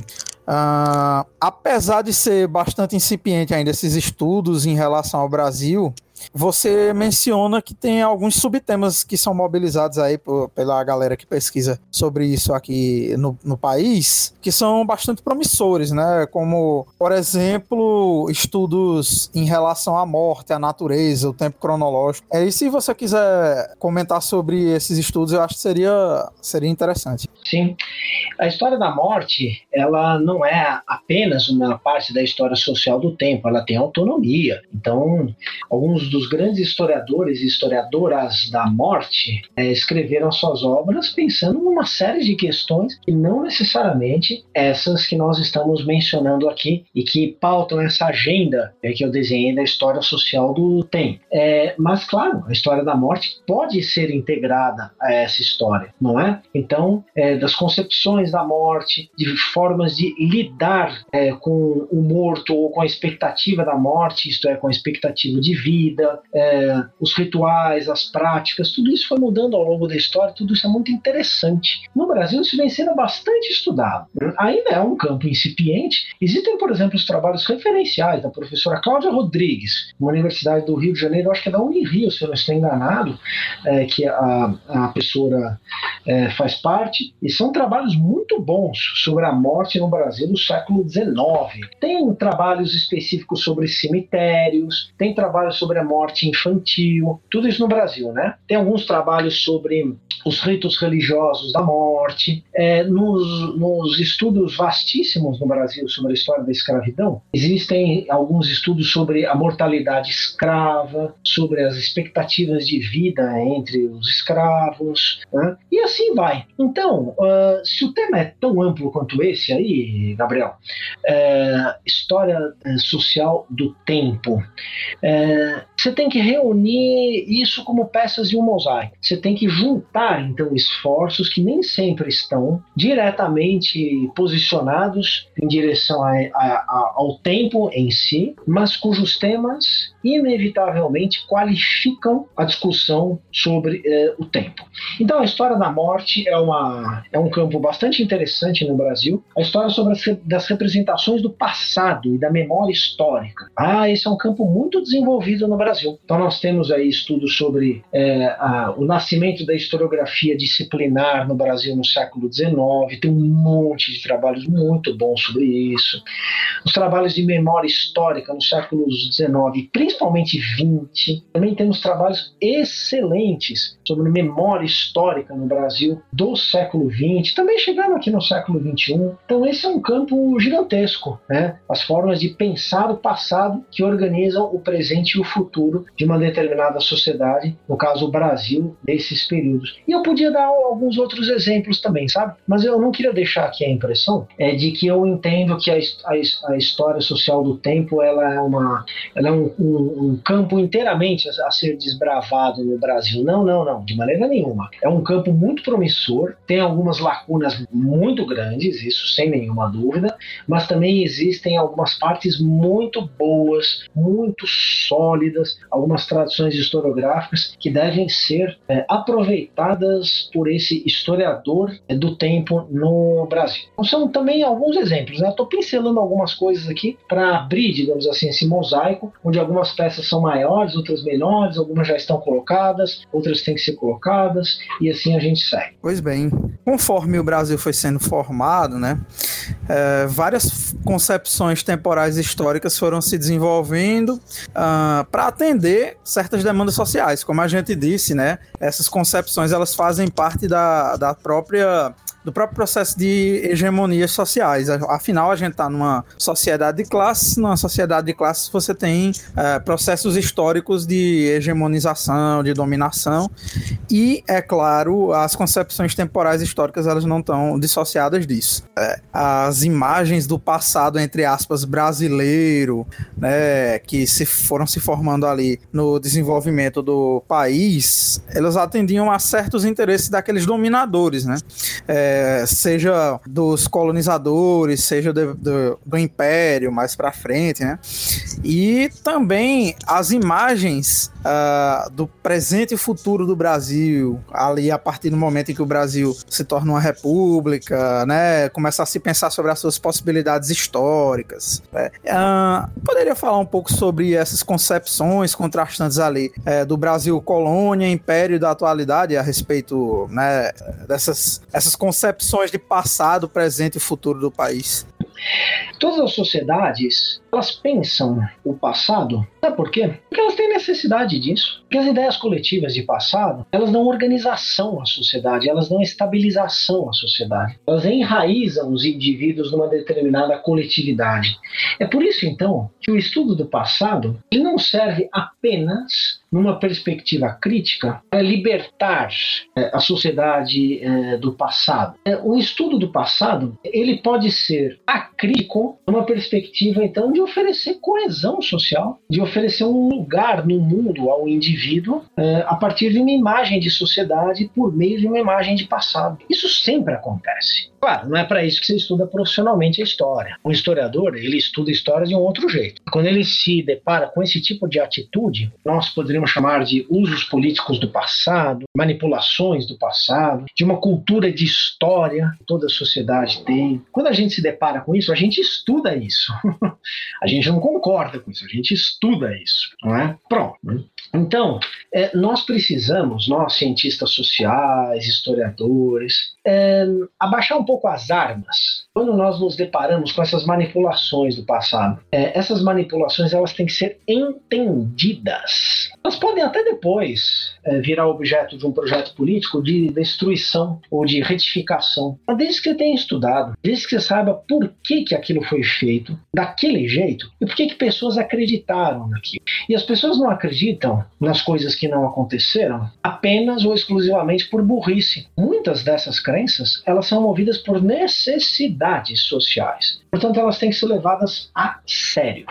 Uh, apesar de ser bastante incipiente ainda esses estudos em relação ao Brasil, você menciona que tem alguns subtemas que são mobilizados aí por, pela galera que pesquisa sobre isso aqui no, no país, que são bastante promissores, né? Como, por exemplo, estudos em relação à morte, à natureza, o tempo cronológico. É, e se você quiser comentar sobre esses estudos, eu acho que seria, seria interessante. Sim. A história da morte, ela não é apenas uma parte da história social do tempo, ela tem autonomia. Então, alguns dos grandes historiadores e historiadoras da morte é, escreveram suas obras pensando numa série de questões que não necessariamente essas que nós estamos mencionando aqui e que pautam essa agenda é, que eu desenhei da história social do tempo. É, mas, claro, a história da morte pode ser integrada a essa história, não é? Então, das concepções da morte, de formas de lidar com o morto ou com a expectativa da morte, isto é, com a expectativa de vida, vida, é, os rituais, as práticas, tudo isso foi mudando ao longo da história, tudo isso é muito interessante. No Brasil, isso vem sendo bastante estudado. Ainda é um campo incipiente. Existem, por exemplo, os trabalhos referenciais da professora Cláudia Rodrigues, uma universidade do Rio de Janeiro, acho que é da Unirio, se eu não estou enganado, é, que a, a professora é, faz parte, e são trabalhos muito bons sobre a morte no Brasil do século XIX. Tem trabalhos específicos sobre cemitérios, tem trabalhos sobre a morte infantil, tudo isso no Brasil, né? Tem alguns trabalhos sobre os ritos religiosos da morte. É, nos, nos, estudos vastíssimos no Brasil sobre a história da escravidão, existem alguns estudos sobre a mortalidade escrava, sobre as expectativas de vida entre os escravos, né? e assim vai. Então, uh, se o tema é tão amplo quanto esse aí, Gabriel, é, história é, social do tempo, é, você tem que reunir isso como peças de um mosaico. Você tem que juntar então esforços que nem sempre estão diretamente posicionados em direção a, a, a, ao tempo em si, mas cujos temas inevitavelmente qualificam a discussão sobre eh, o tempo. Então, a história da morte é, uma, é um campo bastante interessante no Brasil. A história sobre as das representações do passado e da memória histórica. Ah, esse é um campo muito desenvolvido no Brasil. Então, nós temos aí estudos sobre eh, a, o nascimento da historiografia disciplinar no Brasil no século XIX. Tem um monte de trabalhos muito bons sobre isso. Os trabalhos de memória histórica no século XIX, principalmente principalmente 20. Também temos trabalhos excelentes sobre memória histórica no Brasil do século 20, também chegando aqui no século 21. Então esse é um campo gigantesco, né? As formas de pensar o passado que organizam o presente e o futuro de uma determinada sociedade, no caso o Brasil, desses períodos. E eu podia dar alguns outros exemplos também, sabe? Mas eu não queria deixar aqui a impressão é de que eu entendo que a, a, a história social do tempo ela é uma, ela é um, um um, campo inteiramente a, ser desbravado no Brasil. Não, não, não, de maneira nenhuma. É um campo muito promissor, tem algumas lacunas muito grandes, isso sem nenhuma dúvida, mas também existem algumas partes muito boas, muito sólidas, algumas tradições historiográficas que devem ser é, aproveitadas por esse historiador é, do tempo no Brasil. Então, são também alguns exemplos. Né? Estou pincelando algumas coisas aqui para abrir, digamos assim, esse mosaico, onde algumas peças são maiores, outras menores, algumas já estão colocadas, outras têm que ser colocadas, e assim a gente segue. Pois bem, conforme o Brasil foi sendo formado, né, é, várias concepções temporais históricas foram se desenvolvendo uh, para atender certas demandas sociais. Como a gente disse, né? Essas concepções elas fazem parte da, da própria do próprio processo de hegemonias sociais. Afinal, a gente está numa sociedade de classes, numa sociedade de classes você tem é, processos históricos de hegemonização, de dominação, e, é claro, as concepções temporais históricas elas não estão dissociadas disso. É, as imagens do passado, entre aspas, brasileiro, né, que se foram se formando ali no desenvolvimento do país, elas atendiam a certos interesses daqueles dominadores, né? É, seja dos colonizadores, seja do, do, império mais para frente, né? E também as imagens uh, do presente e futuro do Brasil, ali a partir do momento em que o Brasil se torna uma república, né? Começa a se pensar sobre as suas possibilidades históricas. Né? Uh, poderia falar um pouco sobre essas concepções contrastantes ali é, do Brasil colônia, império da atualidade a respeito né, dessas essas concepções de passado, presente e futuro do país? Todas as sociedades, elas pensam o passado, sabe por quê? Porque elas têm necessidade disso. Porque as ideias coletivas de passado, elas dão organização à sociedade, elas dão estabilização à sociedade. Elas enraizam os indivíduos numa determinada coletividade. É por isso, então, que o estudo do passado ele não serve apenas numa perspectiva crítica para libertar é, a sociedade é, do passado. É, o estudo do passado ele pode ser acrítico numa perspectiva então de oferecer coesão social, de oferecer um lugar no mundo ao indivíduo é, a partir de uma imagem de sociedade por meio de uma imagem de passado. Isso sempre acontece. Claro, não é para isso que você estuda profissionalmente a história. Um historiador, ele estuda história de um outro jeito. Quando ele se depara com esse tipo de atitude, nós poderíamos chamar de usos políticos do passado, manipulações do passado, de uma cultura de história que toda a sociedade tem. Quando a gente se depara com isso, a gente estuda isso. a gente não concorda com isso, a gente estuda isso, não é? Pronto. Então, é, nós precisamos, nós cientistas sociais, historiadores, é, abaixar um pouco as armas quando nós nos deparamos com essas manipulações do passado. É, essas manipulações elas têm que ser entendidas. Elas podem até depois é, virar objeto de um projeto político de destruição ou de retificação. Mas desde que você tenha estudado, desde que você saiba por que, que aquilo foi feito daquele jeito e por que, que pessoas acreditaram naquilo. E as pessoas não acreditam nas coisas que não aconteceram apenas ou exclusivamente por burrice. Muitas dessas crenças, elas são movidas por necessidades sociais. Portanto, elas têm que ser levadas a sério.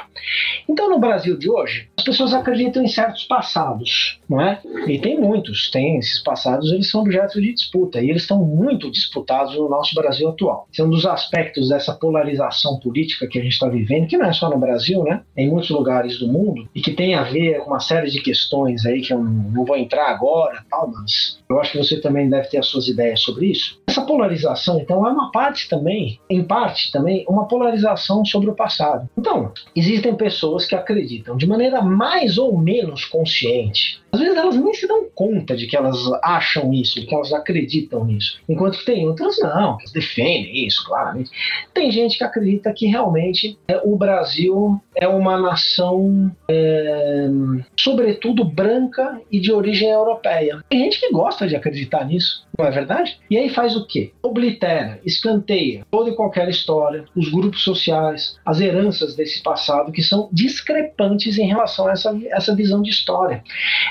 Então, no Brasil de hoje, as pessoas acreditam em certos passados, não é? E tem muitos, tem esses passados, eles são objeto de disputa e eles estão muito disputados no nosso Brasil atual. Esse é um dos aspectos dessa polarização política que a gente está vivendo, que não é só no Brasil, né? Em muitos lugares do mundo e que tem a ver uma série de questões aí que eu não vou entrar agora, tal, mas eu acho que você também deve ter as suas ideias sobre isso. Essa polarização, então, é uma parte também, em parte também, uma polarização sobre o passado. Então, existem pessoas que acreditam de maneira mais ou menos consciente. Às vezes elas nem se dão conta de que elas acham isso, de que elas acreditam nisso. Enquanto que tem outras não, que defendem isso, claramente. Tem gente que acredita que realmente é, o Brasil é uma nação, é, sobretudo branca e de origem europeia. Tem gente que gosta de acreditar nisso, não é verdade? E aí faz o quê? Oblitera, escanteia toda e qualquer história, os grupos sociais, as heranças desse passado que são discrepantes em relação a essa, essa visão de história.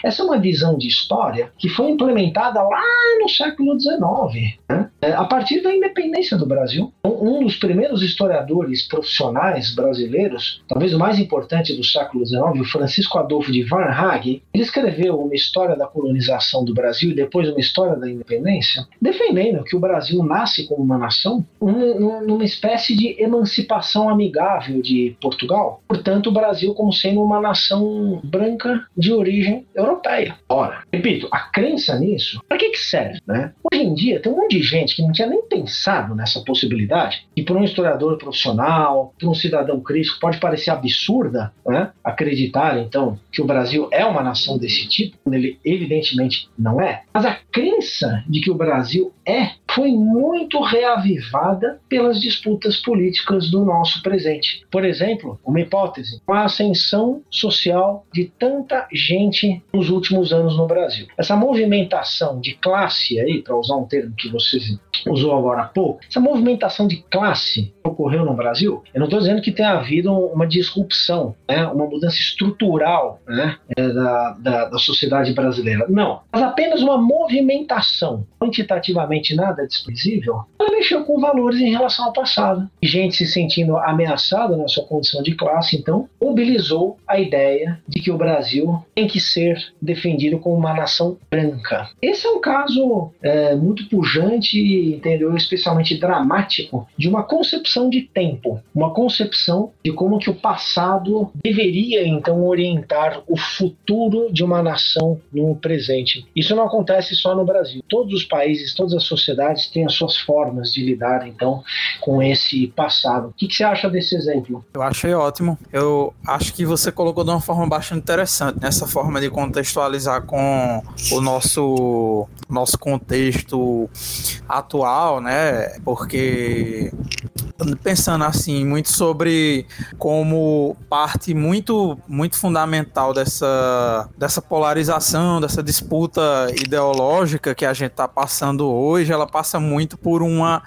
Essa é uma visão de história que foi implementada lá no século XIX, né? É, a partir da independência do Brasil. Um dos primeiros historiadores profissionais brasileiros, talvez o mais importante do século XIX, o Francisco Adolfo de Varnhagen, ele escreveu uma história da colonização do Brasil e depois uma história da independência, defendendo que o Brasil nasce como uma nação numa espécie de emancipação amigável de Portugal. Portanto, o Brasil como sendo uma nação branca de origem europeia. Ora, repito, a crença nisso, para que, que serve? Né? Hoje em dia, tem um monte de gente que não tinha nem pensado nessa possibilidade, e para um historiador profissional, para um cidadão crítico, pode parecer absurda né, acreditar, então, que o Brasil é uma nação desse tipo, quando ele evidentemente não é. Mas a crença de que o Brasil é foi muito reavivada pelas disputas políticas do nosso presente. Por exemplo, uma hipótese, a ascensão social de tanta gente nos últimos anos no Brasil. Essa movimentação de classe aí, para usar um termo que você usou agora há pouco, essa movimentação de classe ocorreu no Brasil, eu não estou dizendo que tenha havido uma disrupção, né, uma mudança estrutural né, é, da, da, da sociedade brasileira. Não, mas apenas uma movimentação, quantitativamente nada desprezível, ela mexeu com valores em relação ao passado. Gente se sentindo ameaçada na sua condição de classe, então, mobilizou a ideia de que o Brasil tem que ser defendido como uma nação branca. Esse é um caso é, muito pujante entendeu, especialmente dramático de uma concepção de tempo, uma concepção de como que o passado deveria, então, orientar o futuro de uma nação no presente. Isso não acontece só no Brasil. Todos os países, todas as sociedades têm as suas formas de lidar, então, com esse passado. O que, que você acha desse exemplo? Eu achei ótimo. Eu acho que você colocou de uma forma bastante interessante, nessa forma de contextualizar com o nosso, nosso contexto atual, né? Porque pensando assim muito sobre como parte muito muito fundamental dessa dessa polarização dessa disputa ideológica que a gente está passando hoje ela passa muito por uma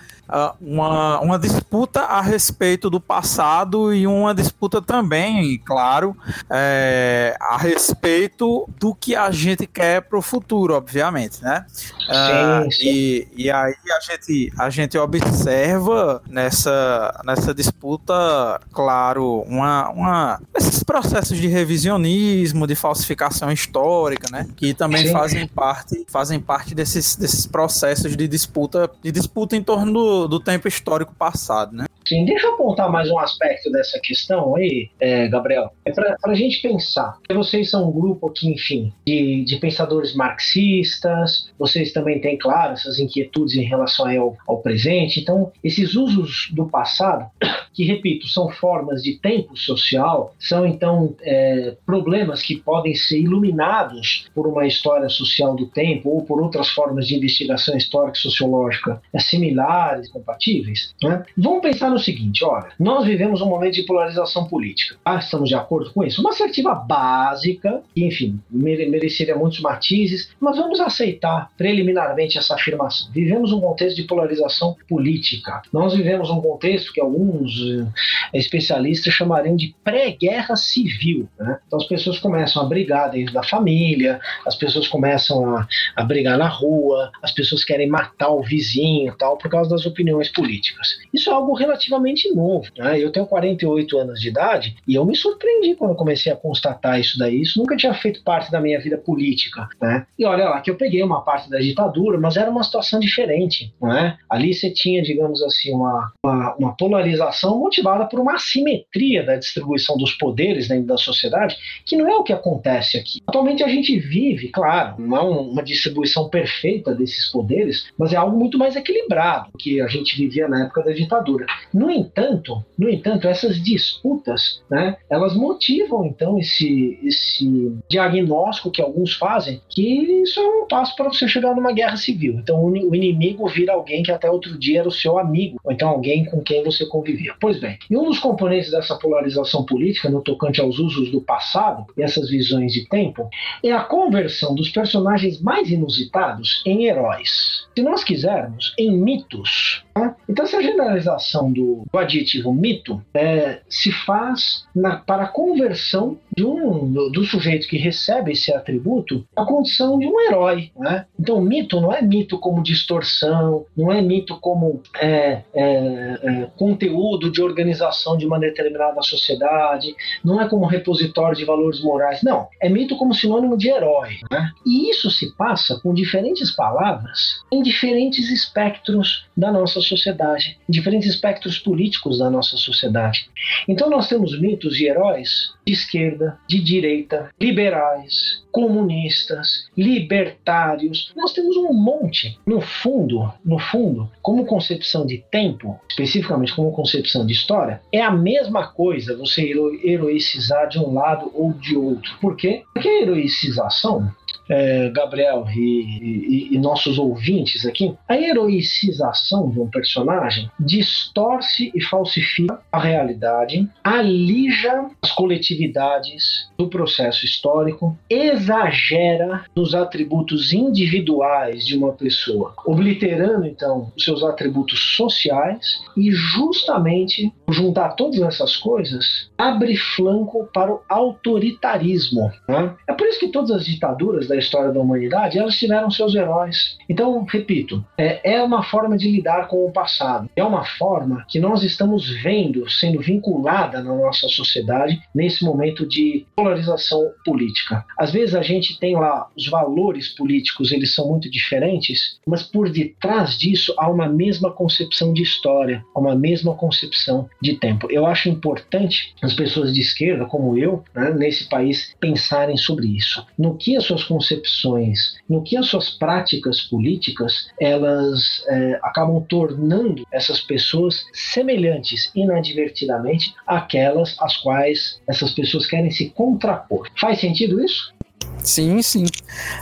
uma, uma disputa a respeito do passado e uma disputa também, claro, é, a respeito do que a gente quer para o futuro, obviamente, né? Sim, sim. E, e aí a gente, a gente observa nessa, nessa disputa, claro, uma, uma, esses processos de revisionismo, de falsificação histórica, né? Que também fazem parte, fazem parte desses, desses processos de disputa, de disputa em torno do, do, tempo histórico passado, né? Sim, deixa eu apontar mais um aspecto dessa questão aí, é, Gabriel. É para a gente pensar. Vocês são um grupo aqui, enfim, de, de pensadores marxistas, vocês também têm, claro, essas inquietudes em relação ao, ao presente. Então, esses usos do passado, que, repito, são formas de tempo social, são, então, é, problemas que podem ser iluminados por uma história social do tempo ou por outras formas de investigação histórica e sociológica similares, compatíveis. Né? Vamos pensar no seguinte: olha, nós vivemos um momento de polarização política. Ah, estamos de acordo com isso? Uma assertiva básica, que, enfim, mereceria muitos matizes, mas vamos aceitar preliminarmente essa afirmação. Vivemos um contexto de polarização política. Nós vivemos um contexto que alguns eh, especialistas chamariam de pré-guerra civil. Né? Então as pessoas começam a brigar dentro da família, as pessoas começam a, a brigar na rua, as pessoas querem matar o vizinho tal, por causa das opiniões políticas. Isso é algo relativamente relativamente novo. Né? Eu tenho 48 anos de idade e eu me surpreendi quando comecei a constatar isso daí. Isso nunca tinha feito parte da minha vida política. Né? E olha lá, que eu peguei uma parte da ditadura, mas era uma situação diferente. Né? Ali você tinha, digamos assim, uma, uma, uma polarização motivada por uma assimetria da distribuição dos poderes dentro da sociedade, que não é o que acontece aqui. Atualmente a gente vive, claro, não é uma distribuição perfeita desses poderes, mas é algo muito mais equilibrado que a gente vivia na época da ditadura. No entanto, no entanto, essas disputas, né, elas motivam então esse, esse diagnóstico que alguns fazem, que isso é um passo para você chegar numa guerra civil. Então o inimigo vira alguém que até outro dia era o seu amigo, ou então alguém com quem você convivia. Pois bem, e um dos componentes dessa polarização política no tocante aos usos do passado e essas visões de tempo é a conversão dos personagens mais inusitados em heróis. Se nós quisermos, em mitos. Tá? Então essa generalização do do, adjetivo mito é, se faz na, para a conversão um, do, do, sujeito que recebe esse atributo a condição de um herói. Né? Então, mito não é mito como distorção, não é mito como é, é, é, conteúdo de organização de uma determinada sociedade, não é como repositório de valores morais. Não, é mito como sinônimo de herói. Né? E isso se passa com diferentes palavras em diferentes espectros da nossa sociedade, em diferentes espectros políticos da nossa sociedade. Então nós temos mitos e heróis de esquerda, de direita, liberais, comunistas, libertários. Nós temos um monte. No fundo, no fundo, como concepção de tempo, especificamente como concepção de história, é a mesma coisa você heroicizar de um lado ou de outro. Por quê? Porque a heroicização é, Gabriel e, e, e, nossos ouvintes aqui, a heroicização de um personagem distorce e falsifica a realidade, alija as coletividades do processo histórico, exagera nos atributos individuais de uma pessoa, obliterando então os seus atributos sociais e justamente juntar todas essas coisas abre flanco para o autoritarismo. Né? É por isso que todas as ditaduras da história da humanidade elas tiveram seus heróis. Então, repito, é, é uma forma de lidar com o passado. É uma forma que nós estamos vendo sendo vinculada na nossa sociedade nesse momento de polarização política. Às vezes a gente tem lá os valores políticos, eles são muito diferentes, mas por detrás disso há uma mesma concepção de história, uma mesma concepção de tempo. Eu acho importante as pessoas de esquerda, como eu, né, nesse país, pensarem sobre isso. No que as suas concepções, no que as suas práticas políticas, elas é, acabam tornando essas pessoas semelhantes inadvertidamente àquelas às quais essas pessoas querem se contrapor. Faz sentido isso? Sim, sim.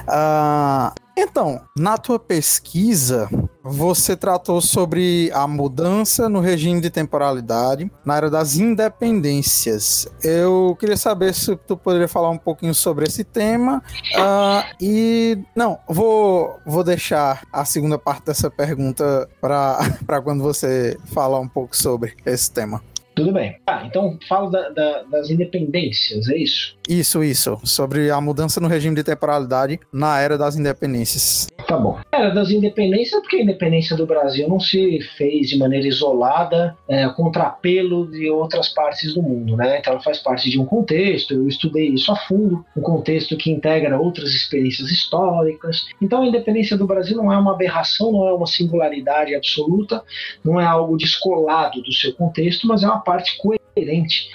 Uh, então, na tua pesquisa, você tratou sobre a mudança no regime de temporalidade na era das independências. Eu queria saber se tu poderia falar um pouquinho sobre esse tema. Uh, e não, vou, vou deixar a segunda parte dessa pergunta para quando você falar um pouco sobre esse tema. Tudo bem. Ah, então falo da, da, das independências, é isso? Isso, isso. Sobre a mudança no regime de temporalidade na era das independências. Tá bom. Era das independências, porque a independência do Brasil não se fez de maneira isolada, é, contrapelo de outras partes do mundo, né? Então ela faz parte de um contexto, eu estudei isso a fundo, um contexto que integra outras experiências históricas. Então a independência do Brasil não é uma aberração, não é uma singularidade absoluta, não é algo descolado do seu contexto, mas é uma parte coerente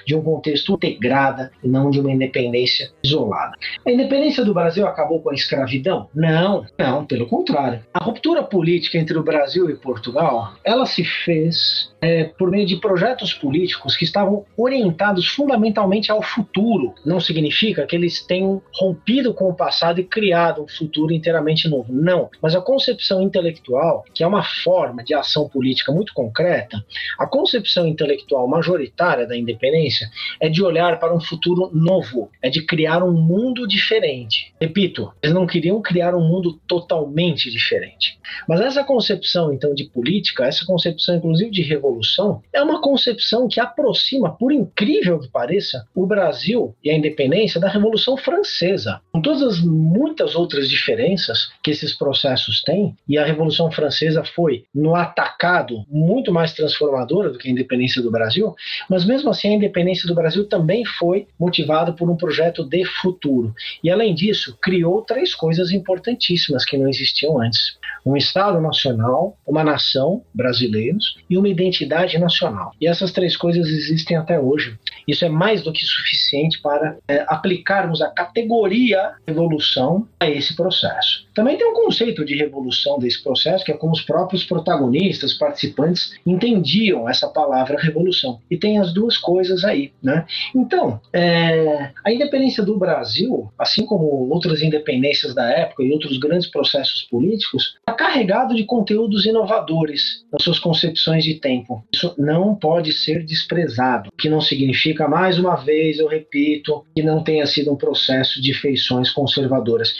de um contexto integrada e não de uma independência isolada. A independência do Brasil acabou com a escravidão? Não, não, pelo contrário. A ruptura política entre o Brasil e Portugal, ela se fez é, por meio de projetos políticos que estavam orientados fundamentalmente ao futuro. Não significa que eles tenham rompido com o passado e criado um futuro inteiramente novo. Não. Mas a concepção intelectual, que é uma forma de ação política muito concreta, a concepção intelectual majoritária da independência é de olhar para um futuro novo, é de criar um mundo diferente. Repito, eles não queriam criar um mundo totalmente diferente. Mas essa concepção, então, de política, essa concepção, inclusive, de revolução, é uma concepção que aproxima, por incrível que pareça, o Brasil e a independência da Revolução Francesa. Com todas as muitas outras diferenças que esses processos têm, e a Revolução Francesa foi, no atacado, muito mais transformadora do que a independência do Brasil, mas mesmo assim a independência do Brasil também foi motivada por um projeto de futuro. E além disso, criou três coisas importantíssimas que não existiam antes: um Estado nacional, uma nação, brasileiros, e uma identidade identidade nacional. E essas três coisas existem até hoje. Isso é mais do que suficiente para é, aplicarmos a categoria revolução a esse processo. Também tem um conceito de revolução desse processo, que é como os próprios protagonistas, participantes, entendiam essa palavra revolução. E tem as duas coisas aí. Né? Então, é, a independência do Brasil, assim como outras independências da época e outros grandes processos políticos, está carregado de conteúdos inovadores nas suas concepções de tempo. Isso não pode ser desprezado, que não significa, mais uma vez, eu repito, que não tenha sido um processo de feições conservadoras.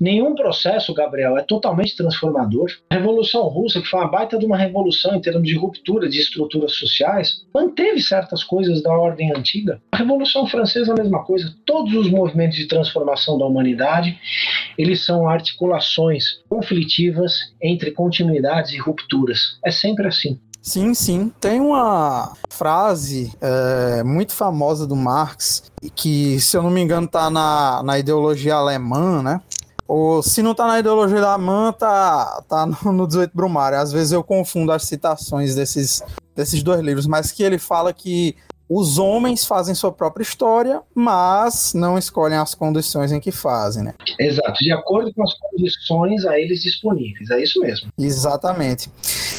Nenhum processo, Gabriel, é totalmente transformador. A Revolução Russa, que foi uma baita de uma revolução em termos de ruptura de estruturas sociais, manteve certas coisas da ordem antiga. A Revolução Francesa, a mesma coisa. Todos os movimentos de transformação da humanidade, eles são articulações conflitivas entre continuidades e rupturas. É sempre assim. Sim, sim. Tem uma frase é, muito famosa do Marx, que, se eu não me engano, está na, na ideologia alemã, né? Ou se não tá na ideologia da MAN, tá, tá no, no 18 Brumário. Às vezes eu confundo as citações desses, desses dois livros, mas que ele fala que os homens fazem sua própria história, mas não escolhem as condições em que fazem, né? Exato, de acordo com as condições a eles disponíveis, é isso mesmo. Exatamente.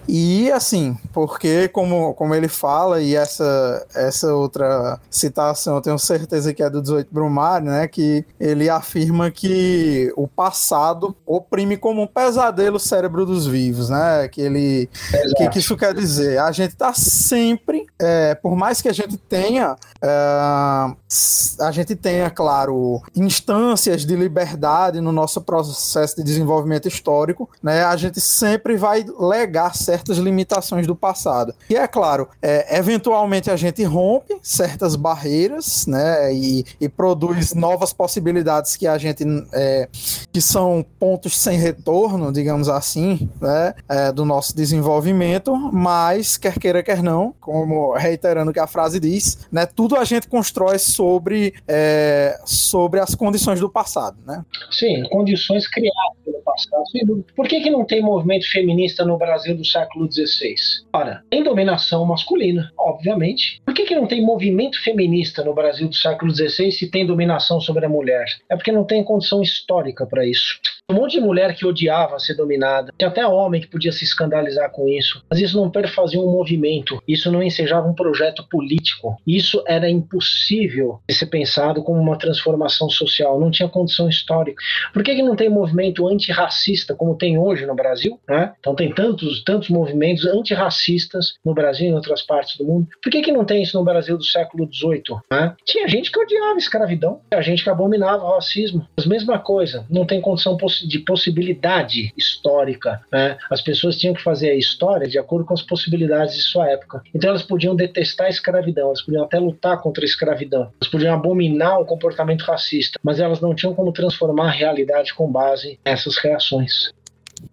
E assim, porque como, como ele fala, e essa, essa outra citação eu tenho certeza que é do 18 Brumário, né? Que ele afirma que o passado oprime como um pesadelo o cérebro dos vivos, né? Que ele. O que, que, isso quer dizer? A gente tá sempre, é, por mais que a gente tenha. É, a gente tenha, claro, instâncias de liberdade no nosso processo de desenvolvimento histórico, né? A gente sempre vai legar certas limitações do passado. E é claro, é, eventualmente a gente rompe certas barreiras, né? E, e produz novas possibilidades que a gente é, que são pontos sem retorno, digamos assim, né? É, do nosso desenvolvimento, mas quer queira quer não, como reiterando o que a frase diz, né? Tudo a gente constrói sobre, é, sobre as condições do passado, né? Sim, condições criadas pelo passado. Por que, que não tem movimento feminista no Brasil do século XVI? Ora, tem dominação masculina, obviamente. Por que, que não tem movimento feminista no Brasil do século XVI se tem dominação sobre a mulher? É porque não tem condição histórica para isso. Um monte de mulher que odiava ser dominada. Tinha até homem que podia se escandalizar com isso. Mas isso não perfazia um movimento. Isso não ensejava um projeto político. Isso era impossível de ser pensado como uma transformação social. Não tinha condição histórica. Por que, que não tem movimento antirracista como tem hoje no Brasil? Né? Então tem tantos, tantos movimentos antirracistas no Brasil e em outras partes do mundo. Por que, que não tem isso no Brasil do século XVIII? Né? Tinha gente que odiava escravidão. Tinha gente que abominava o racismo. Mas mesma coisa. Não tem condição de possibilidade histórica. Né? As pessoas tinham que fazer a história de acordo com as possibilidades de sua época. Então elas podiam detestar a escravidão, elas podiam até lutar contra a escravidão, elas podiam abominar o comportamento racista, mas elas não tinham como transformar a realidade com base nessas reações.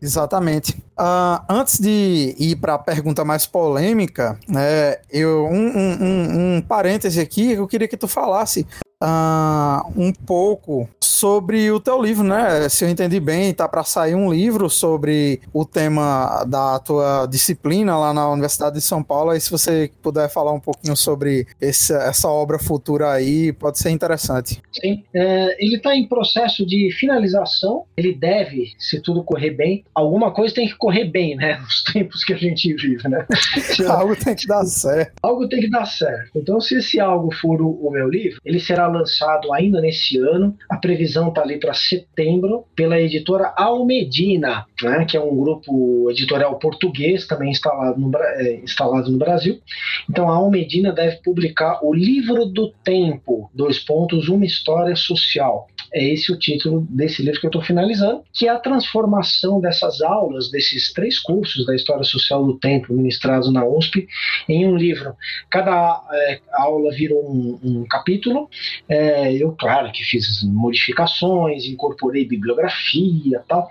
Exatamente. Uh, antes de ir para a pergunta mais polêmica, né, eu um, um, um, um parêntese aqui, eu queria que tu falasse uh, um pouco sobre o teu livro, né? Se eu entendi bem, tá para sair um livro sobre o tema da tua disciplina lá na Universidade de São Paulo. Aí, se você puder falar um pouquinho sobre esse, essa obra futura aí, pode ser interessante. Sim, é, ele está em processo de finalização. Ele deve, se tudo correr bem, alguma coisa tem que correr bem, né? Nos tempos que a gente vive, né? algo tem que dar certo. Algo tem que dar certo. Então, se esse algo for o, o meu livro, ele será lançado ainda nesse ano. A previsão está ali para setembro pela editora Almedina, né, que é um grupo editorial português também instalado no, é, instalado no Brasil. Então a Almedina deve publicar o Livro do Tempo, dois pontos, uma história social. É esse o título desse livro que eu estou finalizando, que é a transformação dessas aulas, desses três cursos da História Social do Tempo ministrados na USP, em um livro. Cada é, aula virou um, um capítulo. É, eu, claro, que fiz modificações, incorporei bibliografia tal.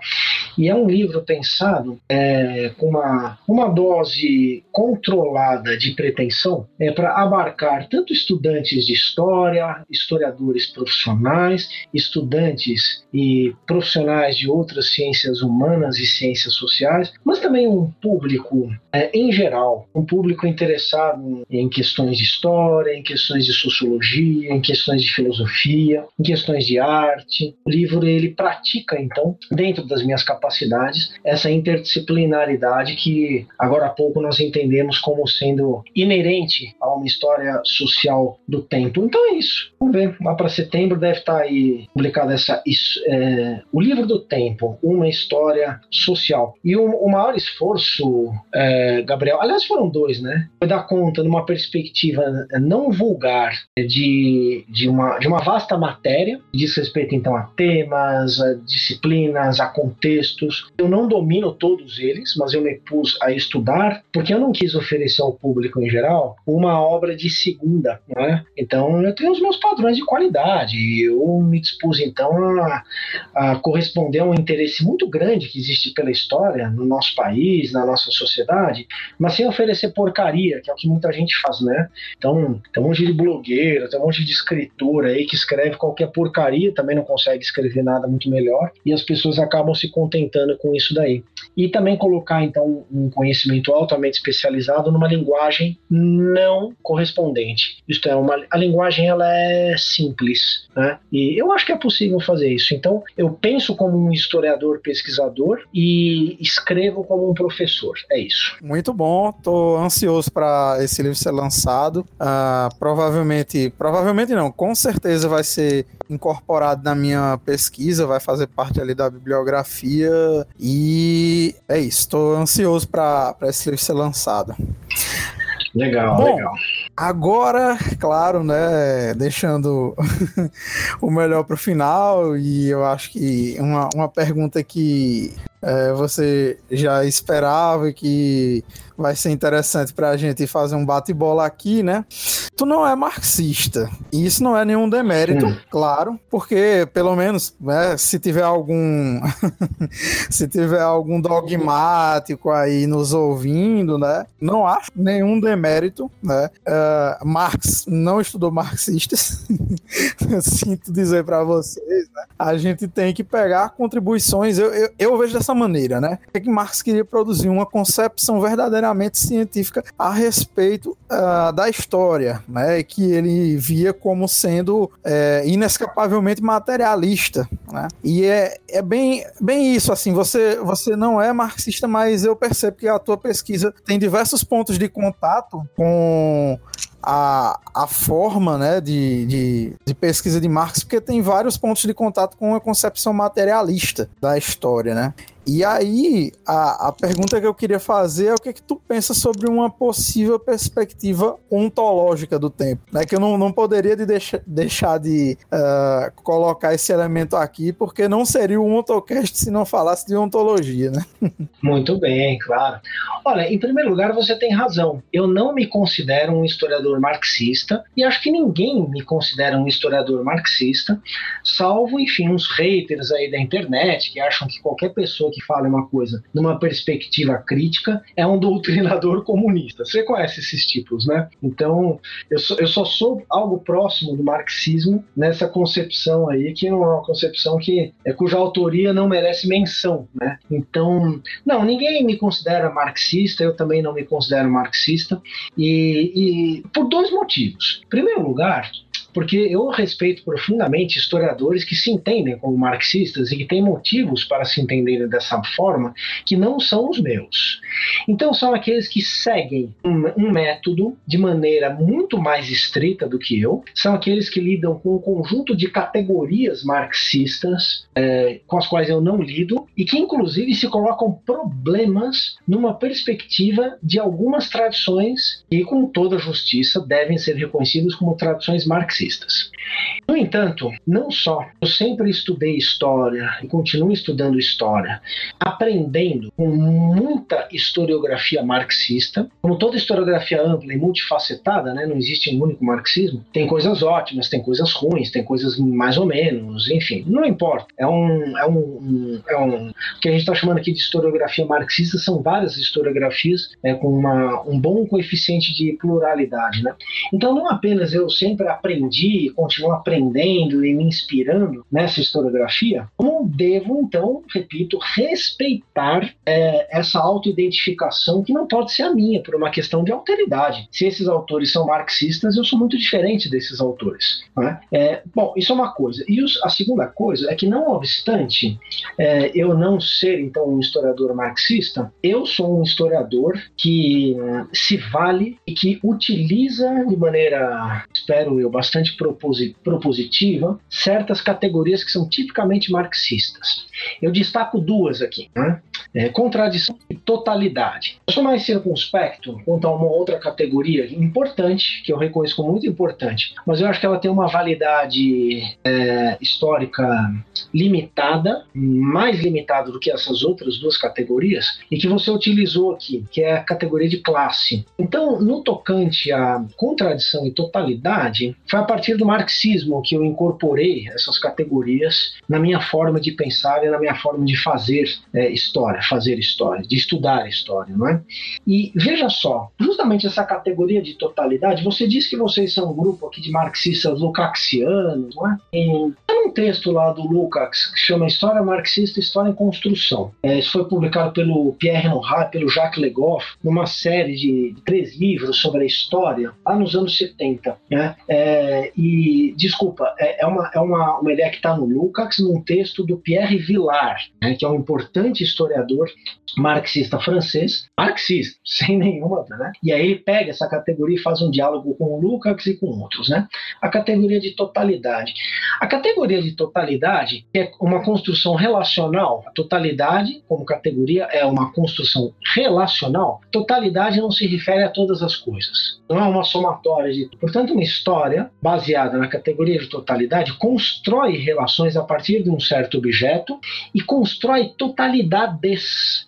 E é um livro pensado é, com uma, uma dose controlada de pretensão é, para abarcar tanto estudantes de história, historiadores profissionais, estudantes e profissionais de outras ciências humanas e ciências sociais, mas também um público é, em geral, um público interessado em questões de história, em questões de sociologia, em questões de filosofia, em questões de arte. O livro ele pratica então, dentro das minhas capacidades, essa interdisciplinaridade que agora há pouco nós entendemos como sendo inerente a uma história social do tempo. Então é isso. Vamos ver. Lá para setembro deve estar aí publicado essa, é, o livro do tempo, uma história social. E o, o maior esforço, é, Gabriel, aliás foram dois, né? Foi dar conta numa perspectiva não vulgar de, de, uma, de uma vasta matéria, que diz respeito então a temas, a disciplinas, a contextos. Eu não domino todos eles, mas eu me pus a estudar, porque eu não quis oferecer ao público em geral uma obra de segunda, né? Então eu tenho os meus padrões de qualidade, eu me dispus dispus então a, a, corresponder a um interesse muito grande que existe pela história no nosso país, na nossa sociedade, mas sem oferecer porcaria, que é o que muita gente faz, né? Então, tem um monte de blogueira, tem um monte de escritor aí que escreve qualquer porcaria, também não consegue escrever nada muito melhor, e as pessoas acabam se contentando com isso daí. E também colocar então um conhecimento altamente especializado numa linguagem não correspondente. Isto é, uma, a linguagem ela é simples, né? E eu acho que é possível fazer isso. Então, eu penso como um historiador pesquisador e escrevo como um professor. É isso. Muito bom. Tô ansioso para esse livro ser lançado. Uh, provavelmente, provavelmente não, com certeza vai ser incorporado na minha pesquisa, vai fazer parte ali da bibliografia e é isso. Estou ansioso para esse livro ser lançado. Legal, Bom, legal. Agora, claro, né, deixando o melhor para o final, e eu acho que uma, uma pergunta que é, você já esperava que vai ser interessante para a gente fazer um bate-bola aqui, né? Tu não é marxista. E isso não é nenhum demérito, hum. claro, porque pelo menos, né, se tiver algum se tiver algum dogmático aí nos ouvindo, né? Não acho nenhum demérito, né? Uh, Marx não estudou marxistas. Sinto dizer para vocês, né? A gente tem que pegar contribuições. Eu, eu, eu vejo dessa maneira, né? É que Marx queria produzir uma concepção verdadeira verdadeiramente científica a respeito uh, da história, né? Que ele via como sendo é, inescapavelmente materialista, né? E é, é bem, bem isso, assim, você, você não é marxista, mas eu percebo que a tua pesquisa tem diversos pontos de contato com a, a forma né, de, de, de, pesquisa de Marx, porque tem vários pontos de contato com a concepção materialista da história, né? E aí, a, a pergunta que eu queria fazer é o que, é que tu pensa sobre uma possível perspectiva ontológica do tempo, né? Que eu não, não poderia de deixa, deixar de uh, colocar esse elemento aqui, porque não seria um ontocast se não falasse de ontologia, né? Muito bem, claro. Olha, em primeiro lugar, você tem razão. Eu não me considero um historiador marxista, e acho que ninguém me considera um historiador marxista, salvo, enfim, uns haters aí da internet que acham que qualquer pessoa que que fala uma coisa numa perspectiva crítica é um doutrinador comunista. Você conhece esses tipos, né? Então, eu, só, eu só sou algo próximo do marxismo nessa concepção aí, que não é uma concepção que é cuja autoria não merece menção, né? Então, não, ninguém me considera marxista, eu também não me considero marxista, e, e por dois motivos. Em primeiro lugar, porque eu respeito profundamente historiadores que se entendem como marxistas e que têm motivos para se entenderem dessa forma, que não são os meus. Então, são aqueles que seguem um, um método de maneira muito mais estrita do que eu, são aqueles que lidam com um conjunto de categorias marxistas é, com as quais eu não lido e que, inclusive, se colocam problemas numa perspectiva de algumas tradições que, com toda justiça, devem ser reconhecidas como tradições marxistas marxistas. No entanto, não só eu sempre estudei história e continuo estudando história, aprendendo com muita historiografia marxista, como toda historiografia ampla e multifacetada, né, não existe um único marxismo, tem coisas ótimas, tem coisas ruins, tem coisas mais ou menos, enfim, não importa. É um, é um, é um o que a gente está chamando aqui de historiografia marxista são várias historiografias é, com uma, um bom coeficiente de pluralidade, né? Então não apenas eu sempre aprendi aprendi e continuo aprendendo e me inspirando nessa historiografia, como devo, então, repito, respeitar é, essa autoidentificação que não pode ser a minha, por uma questão de alteridade. Se esses autores são marxistas, eu sou muito diferente desses autores. Né? É, bom, isso é uma coisa. E os, a segunda coisa é que, não obstante é, eu não ser, então, um historiador marxista, eu sou um historiador que hum, se vale e que utiliza de maneira, espero eu, bastante bastante propositiva certas categorias que são tipicamente marxistas. Eu destaco duas aqui: né? É, contradição e totalidade. Eu sou mais circunspecto quanto a uma outra categoria importante, que eu reconheço como muito importante, mas eu acho que ela tem uma validade é, histórica limitada, mais limitada do que essas outras duas categorias, e que você utilizou aqui, que é a categoria de classe. Então, no tocante à contradição e totalidade, foi a partir do marxismo que eu incorporei essas categorias na minha forma de pensar e na minha forma de fazer é, história, fazer história, de estudar história, não é? E veja só, justamente essa categoria de totalidade, você diz que vocês são um grupo aqui de marxistas lucaxianos, não é? Não um texto lá do Lukács que chama História Marxista, História em Construção. É, isso foi publicado pelo Pierre Nora, pelo Jacques Legoff, numa série de três livros sobre a história, lá nos anos 70. Né? É, e, desculpa, é, é, uma, é uma, uma ideia que está no Lukács, num texto do Pierre Villard, né, que é um importante historiador marxista francês, marxista, sem nenhuma, né? E aí ele pega essa categoria e faz um diálogo com o Lukács e com outros, né? A categoria de totalidade. A categoria de totalidade é uma construção relacional. A totalidade, como categoria, é uma construção relacional. Totalidade não se refere a todas as coisas. Não é uma somatória de. Portanto, uma história baseada na categoria de totalidade constrói relações a partir de um certo objeto e constrói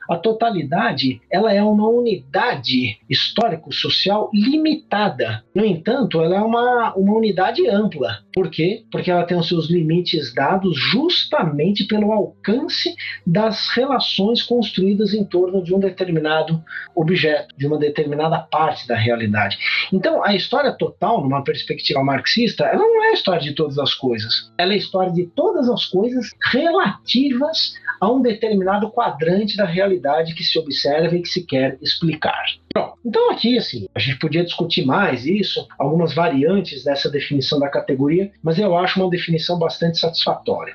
A totalidade, ela é uma unidade histórico-social limitada. No entanto, ela é uma, uma unidade ampla. Por quê? Porque ela tem os seus limites dados justamente pelo alcance das relações construídas em torno de um determinado objeto, de uma determinada parte da realidade. Então, a história total, numa perspectiva marxista, ela não é a história de todas as coisas. Ela é a história de todas as coisas relativas a um determinado quadrante da realidade que se observa e que se quer explicar. Então aqui, assim, a gente podia discutir mais isso, algumas variantes dessa definição da categoria, mas eu acho uma definição bastante satisfatória.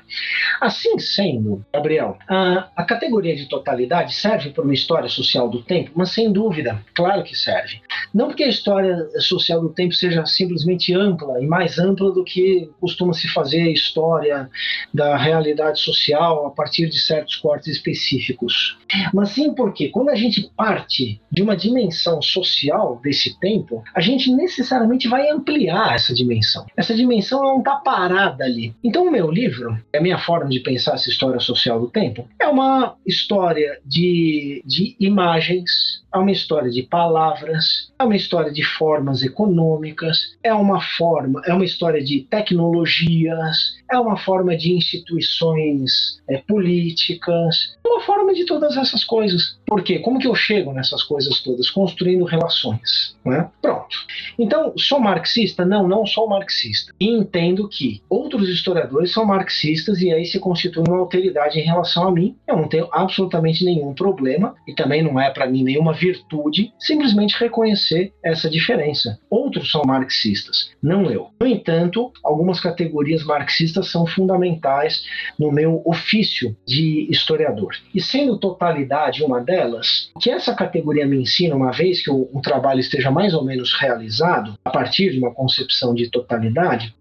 Assim sendo, Gabriel, a, a categoria de totalidade serve para uma história social do tempo, mas sem dúvida, claro que serve. Não porque a história social do tempo seja simplesmente ampla e mais ampla do que costuma se fazer a história da realidade social a partir de certos cortes específicos, mas sim porque quando a gente parte de uma dimensão dimensão social desse tempo, a gente necessariamente vai ampliar essa dimensão. Essa dimensão não está parada ali. Então, o meu livro, é a minha forma de pensar essa história social do tempo, é uma história de, de imagens, é uma história de palavras, é uma história de formas econômicas, é uma forma, é uma história de tecnologias, é uma forma de instituições é, políticas, é uma forma de todas essas coisas. Por quê? Como que eu chego nessas coisas todas? Construindo relações. Né? Pronto. Então, sou marxista? Não, não sou marxista. E entendo que outros historiadores são marxistas e aí se constitui uma alteridade em relação a mim. Eu não tenho absolutamente nenhum problema e também não é para mim nenhuma virtude simplesmente reconhecer essa diferença. Outros são marxistas, não eu. No entanto, algumas categorias marxistas são fundamentais no meu ofício de historiador. E sendo totalidade uma delas, o que essa categoria me ensina, uma vez que o, o trabalho esteja mais ou menos realizado, a partir de uma concepção de totalidade,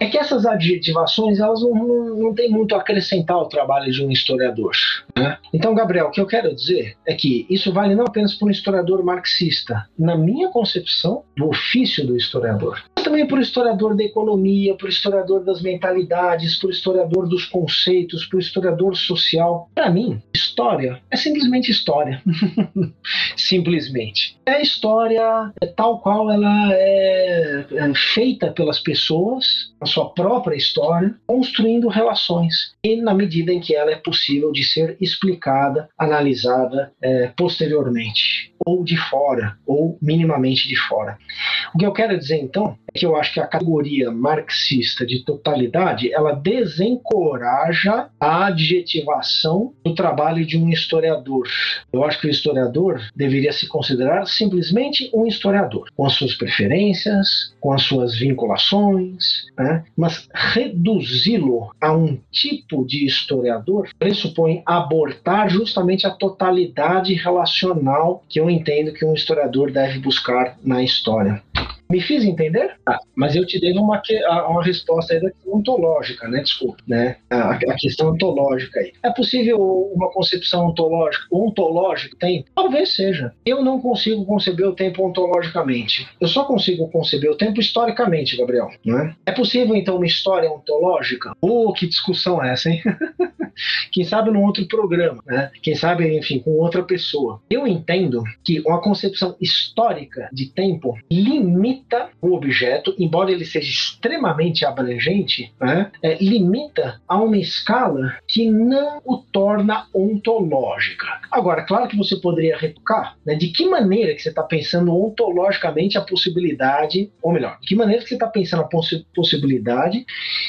é que essas adjetivações elas não, não, não têm muito a acrescentar ao trabalho de um historiador. Né? Então, Gabriel, o que eu quero dizer é que isso vale não apenas para um historiador marxista, na minha concepção do ofício do historiador, também o historiador da economia, o historiador das mentalidades, o historiador dos conceitos, o historiador social. Para mim, história é simplesmente história. simplesmente. É história tal qual ela é, é feita pelas pessoas, a sua própria história, construindo relações. E na medida em que ela é possível de ser explicada, analisada é, posteriormente ou de fora, ou minimamente de fora. O que eu quero dizer então é que eu acho que a categoria marxista de totalidade ela desencoraja a adjetivação do trabalho de um historiador. Eu acho que o historiador deveria se considerar simplesmente um historiador, com as suas preferências, com as suas vinculações, né? mas reduzi-lo a um tipo de historiador pressupõe abortar justamente a totalidade relacional que eu entendo que um historiador deve buscar na história. Me fiz entender? Ah, mas eu te dei uma, uma resposta aí ontológica, né? Desculpa, né? A, a, questão ontológica aí. É possível uma concepção ontológica, ontológica tem? Talvez seja. Eu não consigo conceber o tempo ontologicamente. Eu só consigo conceber o tempo historicamente, Gabriel. Né? É possível, então, uma história ontológica? Oh, que discussão é essa, hein? Quem sabe num outro programa, né? Quem sabe, enfim, com outra pessoa. Eu entendo que uma concepção histórica de tempo limita limita o objeto, embora ele seja extremamente abrangente, né, é, limita a uma escala que não o torna ontológica. Agora, claro que você poderia retocar, né, de que maneira que você está pensando ontologicamente a possibilidade, ou melhor, de que maneira que você está pensando a poss possibilidade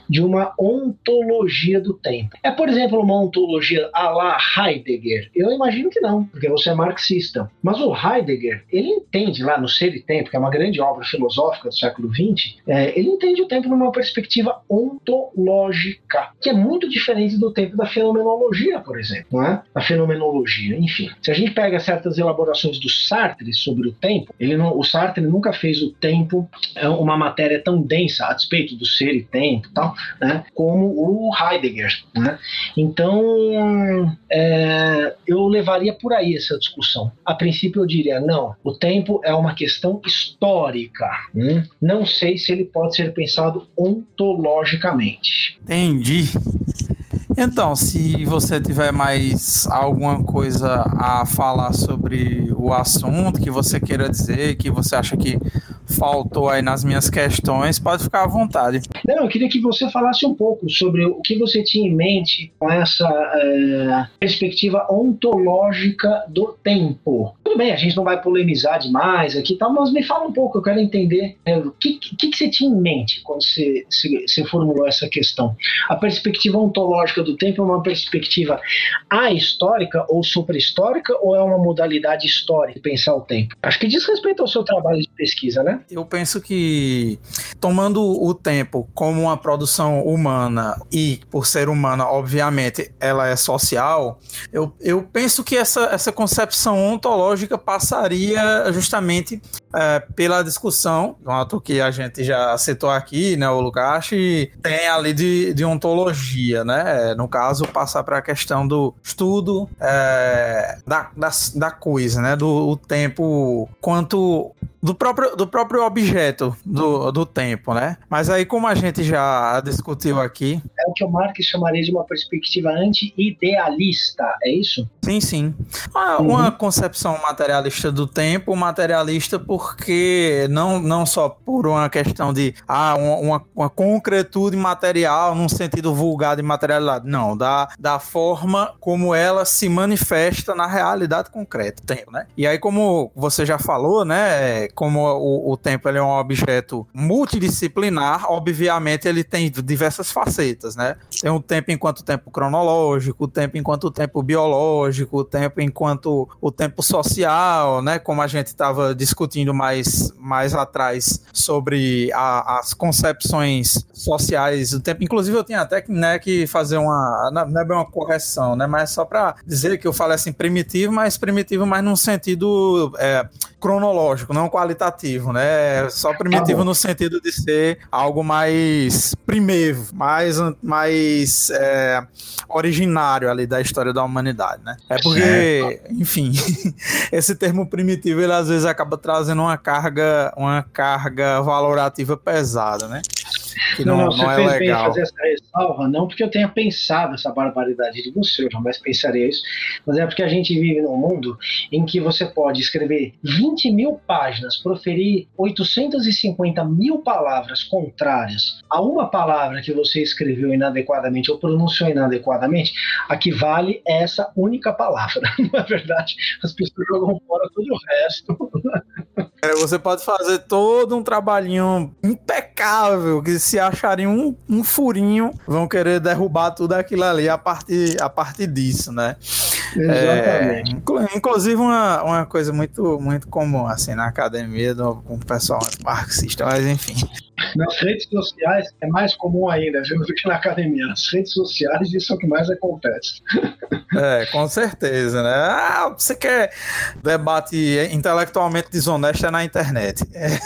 de uma ontologia do tempo. É, por exemplo, uma ontologia a la Heidegger? Eu imagino que não, porque você é marxista. Mas o Heidegger, ele entende lá no Ser e Tempo, que é uma grande obra do século XX, é, ele entende o tempo numa perspectiva ontológica, que é muito diferente do tempo da fenomenologia, por exemplo, não é? A fenomenologia, enfim. Se a gente pega certas elaborações do Sartre sobre o tempo, ele não, o Sartre nunca fez o tempo é, uma matéria tão densa a despeito do ser e tempo, tal, né? Como o Heidegger, né? Então, é, eu levaria por aí essa discussão. A princípio, eu diria: não, o tempo é uma questão histórica. Hum? Não sei se ele pode ser pensado ontologicamente. Entendi. Então, se você tiver mais alguma coisa a falar sobre o assunto que você queira dizer, que você acha que faltou aí nas minhas questões, pode ficar à vontade. Não, eu queria que você falasse um pouco sobre o que você tinha em mente com essa é, perspectiva ontológica do tempo. Tudo bem, a gente não vai polemizar demais aqui tal, mas me fala um pouco, eu quero entender é, o que, que, que, você tinha em mente quando você, você, você formulou essa questão. A perspectiva ontológica do tempo é uma perspectiva ahistórica ou suprahistórica ou é uma modalidade histórica de pensar o tempo? Acho que diz respeito ao seu trabalho de pesquisa, né? Eu penso que, tomando o tempo como uma produção humana e, por ser humana, obviamente, ela é social, eu, eu penso que essa, essa concepção ontológica passaria justamente é, pela discussão, ato que a gente já citou aqui, né, o Lukács, tem ali de, de ontologia, né? No caso, passar para a questão do estudo é, da, da, da coisa, né? Do tempo quanto do próprio, do próprio objeto do, do tempo, né? Mas aí, como a gente já discutiu aqui. É o que o Marx chamaria de uma perspectiva anti-idealista, é isso? Sim, sim. Uma, uhum. uma, concepção materialista do tempo, materialista porque não, não só por uma questão de ah, uma, uma concretude material num sentido vulgar de materialidade, não, da, da forma como ela se manifesta na realidade concreta, tempo, né? E aí, como você já falou, né? Como o, o tempo ele é um objeto multidisciplinar, obviamente ele tem diversas facetas, né? Tem o tempo enquanto tempo cronológico, o tempo enquanto tempo biológico, o tempo enquanto o tempo social, né? Como a gente estava discutindo mais, mais atrás sobre a, as concepções sociais do tempo. Inclusive eu tinha até né, que fazer uma, não é bem uma correção, né? Mas só para dizer que eu falei assim primitivo, mas primitivo mais num sentido é, cronológico, não qualitativo, né? Só primitivo no sentido de ser algo mais primeiro, mais, mais é, originário ali da história da humanidade, né? É porque, enfim, esse termo primitivo ele às vezes acaba trazendo uma carga, uma carga valorativa pesada, né? Que não, não, não, você não é fez legal. bem fazer essa ressalva, não porque eu tenha pensado essa barbaridade de você, eu jamais pensaria isso, mas é porque a gente vive num mundo em que você pode escrever 20 mil páginas, proferir 850 mil palavras contrárias a uma palavra que você escreveu inadequadamente ou pronunciou inadequadamente, a que vale essa única palavra. Não é verdade? As pessoas jogam fora todo o resto. É, você pode fazer todo um trabalhinho impecável que se acharem um, um furinho, vão querer derrubar tudo aquilo ali a partir, a partir disso, né? Exatamente. É, inclusive, uma, uma coisa muito, muito comum assim na academia do, com o pessoal marxista, mas enfim. Nas redes sociais é mais comum ainda, viu, do que na academia. Nas redes sociais isso é o que mais acontece. É, com certeza, né? Ah, você quer debate intelectualmente desonesto é na internet. É.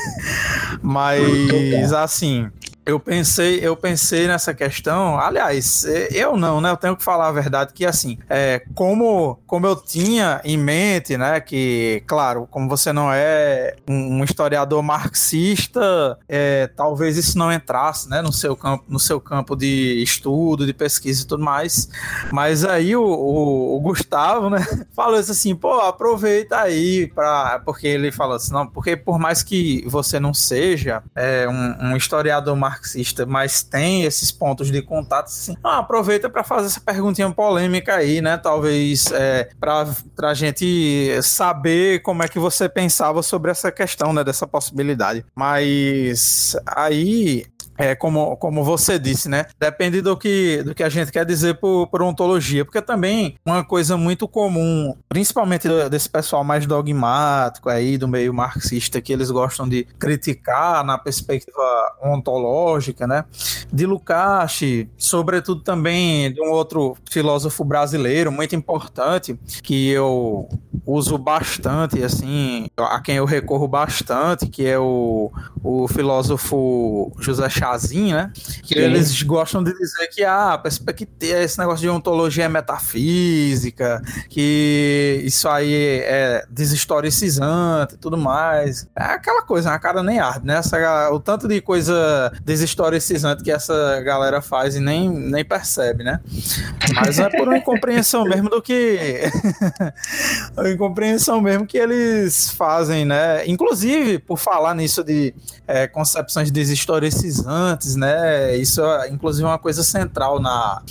Mas, assim, eu pensei, eu pensei nessa questão. Aliás, eu não, né? Eu tenho que falar a verdade que assim, é, como, como eu tinha em mente, né? Que, claro, como você não é um, um historiador marxista, é, talvez isso não entrasse, né? No seu campo, no seu campo de estudo, de pesquisa e tudo mais. Mas aí o, o, o Gustavo, né? Falou isso assim, pô, aproveita aí para, porque ele falou assim, não, porque por mais que você não seja é, um, um historiador marxista marxista, mas tem esses pontos de contato, assim, ah, aproveita para fazer essa perguntinha polêmica aí, né? Talvez é, para a gente saber como é que você pensava sobre essa questão, né? Dessa possibilidade. Mas aí é, como, como você disse, né? Depende do que, do que a gente quer dizer por, por ontologia, porque também uma coisa muito comum, principalmente desse pessoal mais dogmático aí, do meio marxista, que eles gostam de criticar na perspectiva ontológica, né? De Lukács, sobretudo também de um outro filósofo brasileiro muito importante, que eu uso bastante, assim, a quem eu recorro bastante, que é o, o filósofo José Chávez Chazinho, né? Que Sim. eles gostam de dizer que ah, perspectiva, esse negócio de ontologia é metafísica, que isso aí é deshistoricizante e tudo mais. É aquela coisa, a cara nem arde, né? Essa, o tanto de coisa deshistoricizante que essa galera faz e nem, nem percebe, né? Mas é por uma incompreensão mesmo do que. a incompreensão mesmo que eles fazem, né? Inclusive, por falar nisso de é, concepções deshistoricizantes antes, né? Isso é, inclusive, uma coisa central na,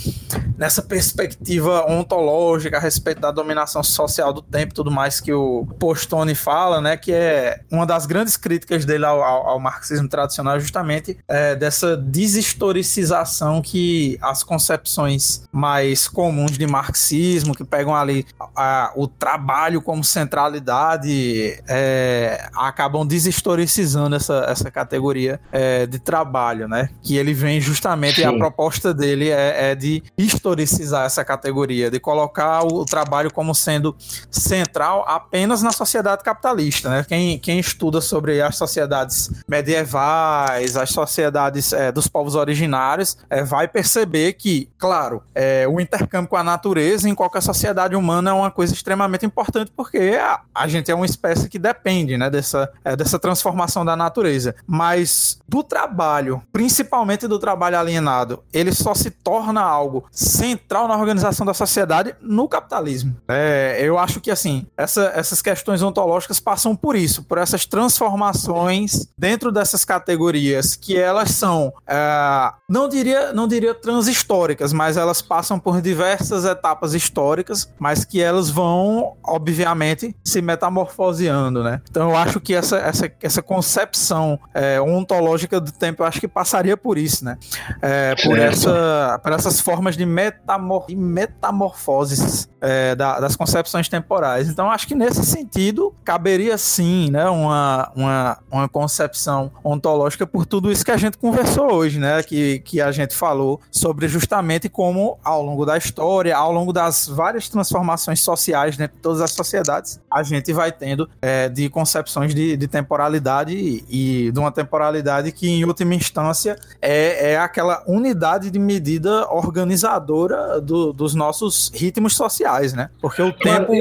nessa perspectiva ontológica a respeito da dominação social do tempo e tudo mais que o Postone fala, né? Que é uma das grandes críticas dele ao, ao, ao marxismo tradicional, justamente é, dessa deshistoricização que as concepções mais comuns de marxismo, que pegam ali a, o trabalho como centralidade, é, acabam deshistoricizando essa, essa categoria é, de trabalho trabalho, né? Que ele vem justamente, Sim. a proposta dele é, é, de historicizar essa categoria, de colocar o, o, trabalho como sendo central apenas na sociedade capitalista, né? Quem, quem estuda sobre as sociedades medievais, as sociedades é, dos povos originários, é, vai perceber que, claro, é, o intercâmbio com a natureza em qualquer sociedade humana é uma coisa extremamente importante, porque a, a gente é uma espécie que depende, né, dessa, é, dessa transformação da natureza. Mas do trabalho principalmente do trabalho alienado, ele só se torna algo central na organização da sociedade no capitalismo. É, eu acho que assim, essa, essas questões ontológicas passam por isso, por essas transformações dentro dessas categorias que elas são, é, não diria, não diria transhistóricas, mas elas passam por diversas etapas históricas, mas que elas vão, obviamente, se metamorfoseando, né? Então eu acho que essa, essa, essa concepção é, ontológica do tempo, eu acho que passaria por isso, né? É, por, essa, por essas formas de, metamor de metamorfoses é, da, das concepções temporais. Então, acho que nesse sentido, caberia sim né, uma, uma, uma concepção ontológica por tudo isso que a gente conversou hoje, né? Que, que a gente falou sobre justamente como, ao longo da história, ao longo das várias transformações sociais dentro de todas as sociedades, a gente vai tendo é, de concepções de, de temporalidade e, e de uma temporalidade que, em última instância, instância, é, é aquela unidade de medida organizadora do, dos nossos ritmos sociais, né? Porque o tempo,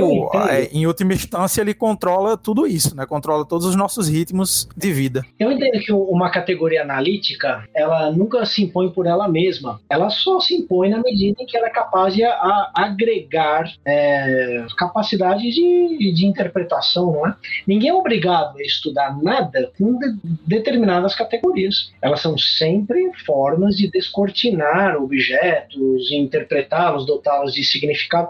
é, em última instância, ele controla tudo isso, né? Controla todos os nossos ritmos de vida. Eu entendo que uma categoria analítica, ela nunca se impõe por ela mesma. Ela só se impõe na medida em que ela é capaz de a, agregar é, capacidade de, de interpretação, não é? Ninguém é obrigado a estudar nada com de, determinadas categorias. Elas são são sempre formas de descortinar objetos, interpretá-los, dotá-los de significado.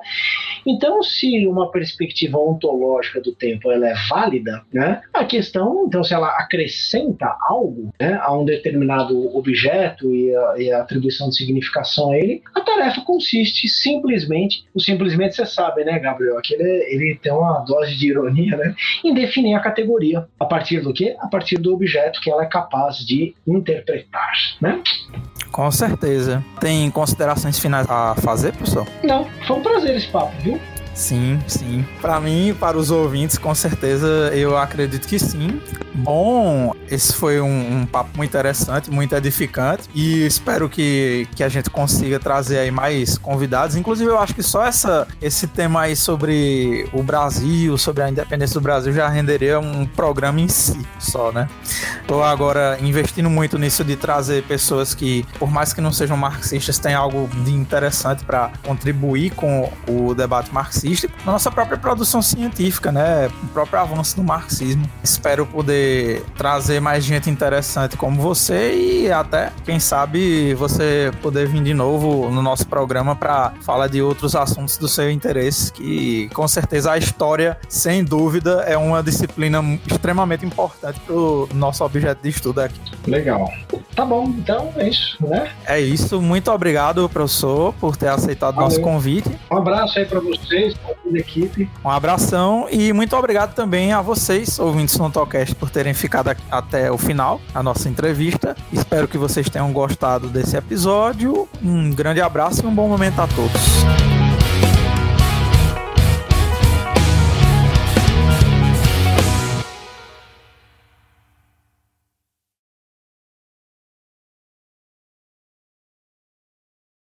Então, se uma perspectiva ontológica do tempo ela é válida, né, a questão, então, se ela acrescenta algo né, a um determinado objeto e a, e a atribuição de significação a ele, a tarefa consiste simplesmente, o simplesmente você sabe, né, Gabriel, que ele, ele tem uma dose de ironia, né, em definir a categoria. A partir do quê? A partir do objeto que ela é capaz de interpretar interpretar, né? Com certeza. Tem considerações finais a fazer, professor? Não, foi um prazer esse papo, viu? Sim, sim. Para mim e para os ouvintes, com certeza, eu acredito que sim. Bom, esse foi um, um, papo muito interessante, muito edificante e espero que, que a gente consiga trazer aí mais convidados. Inclusive, eu acho que só essa, esse tema aí sobre o Brasil, sobre a independência do Brasil, já renderia um programa em si só, né? Tô agora investindo muito nisso de trazer pessoas que, por mais que não sejam marxistas, têm algo de interessante para contribuir com o debate marxista, na nossa própria produção científica, né? O próprio avanço do marxismo. Espero poder trazer mais gente interessante como você e até, quem sabe, você poder vir de novo no nosso programa para falar de outros assuntos do seu interesse, que com certeza a história, sem dúvida, é uma disciplina extremamente importante para o nosso objeto de estudo aqui. Legal. Tá bom, então é isso, né? É isso. Muito obrigado, professor, por ter aceitado o nosso convite. Um abraço aí para vocês, a equipe. Um abração e muito obrigado também a vocês, ouvintes do Tocast, por terem ficado até o final da nossa entrevista. Espero que vocês tenham gostado desse episódio. Um grande abraço e um bom momento a todos.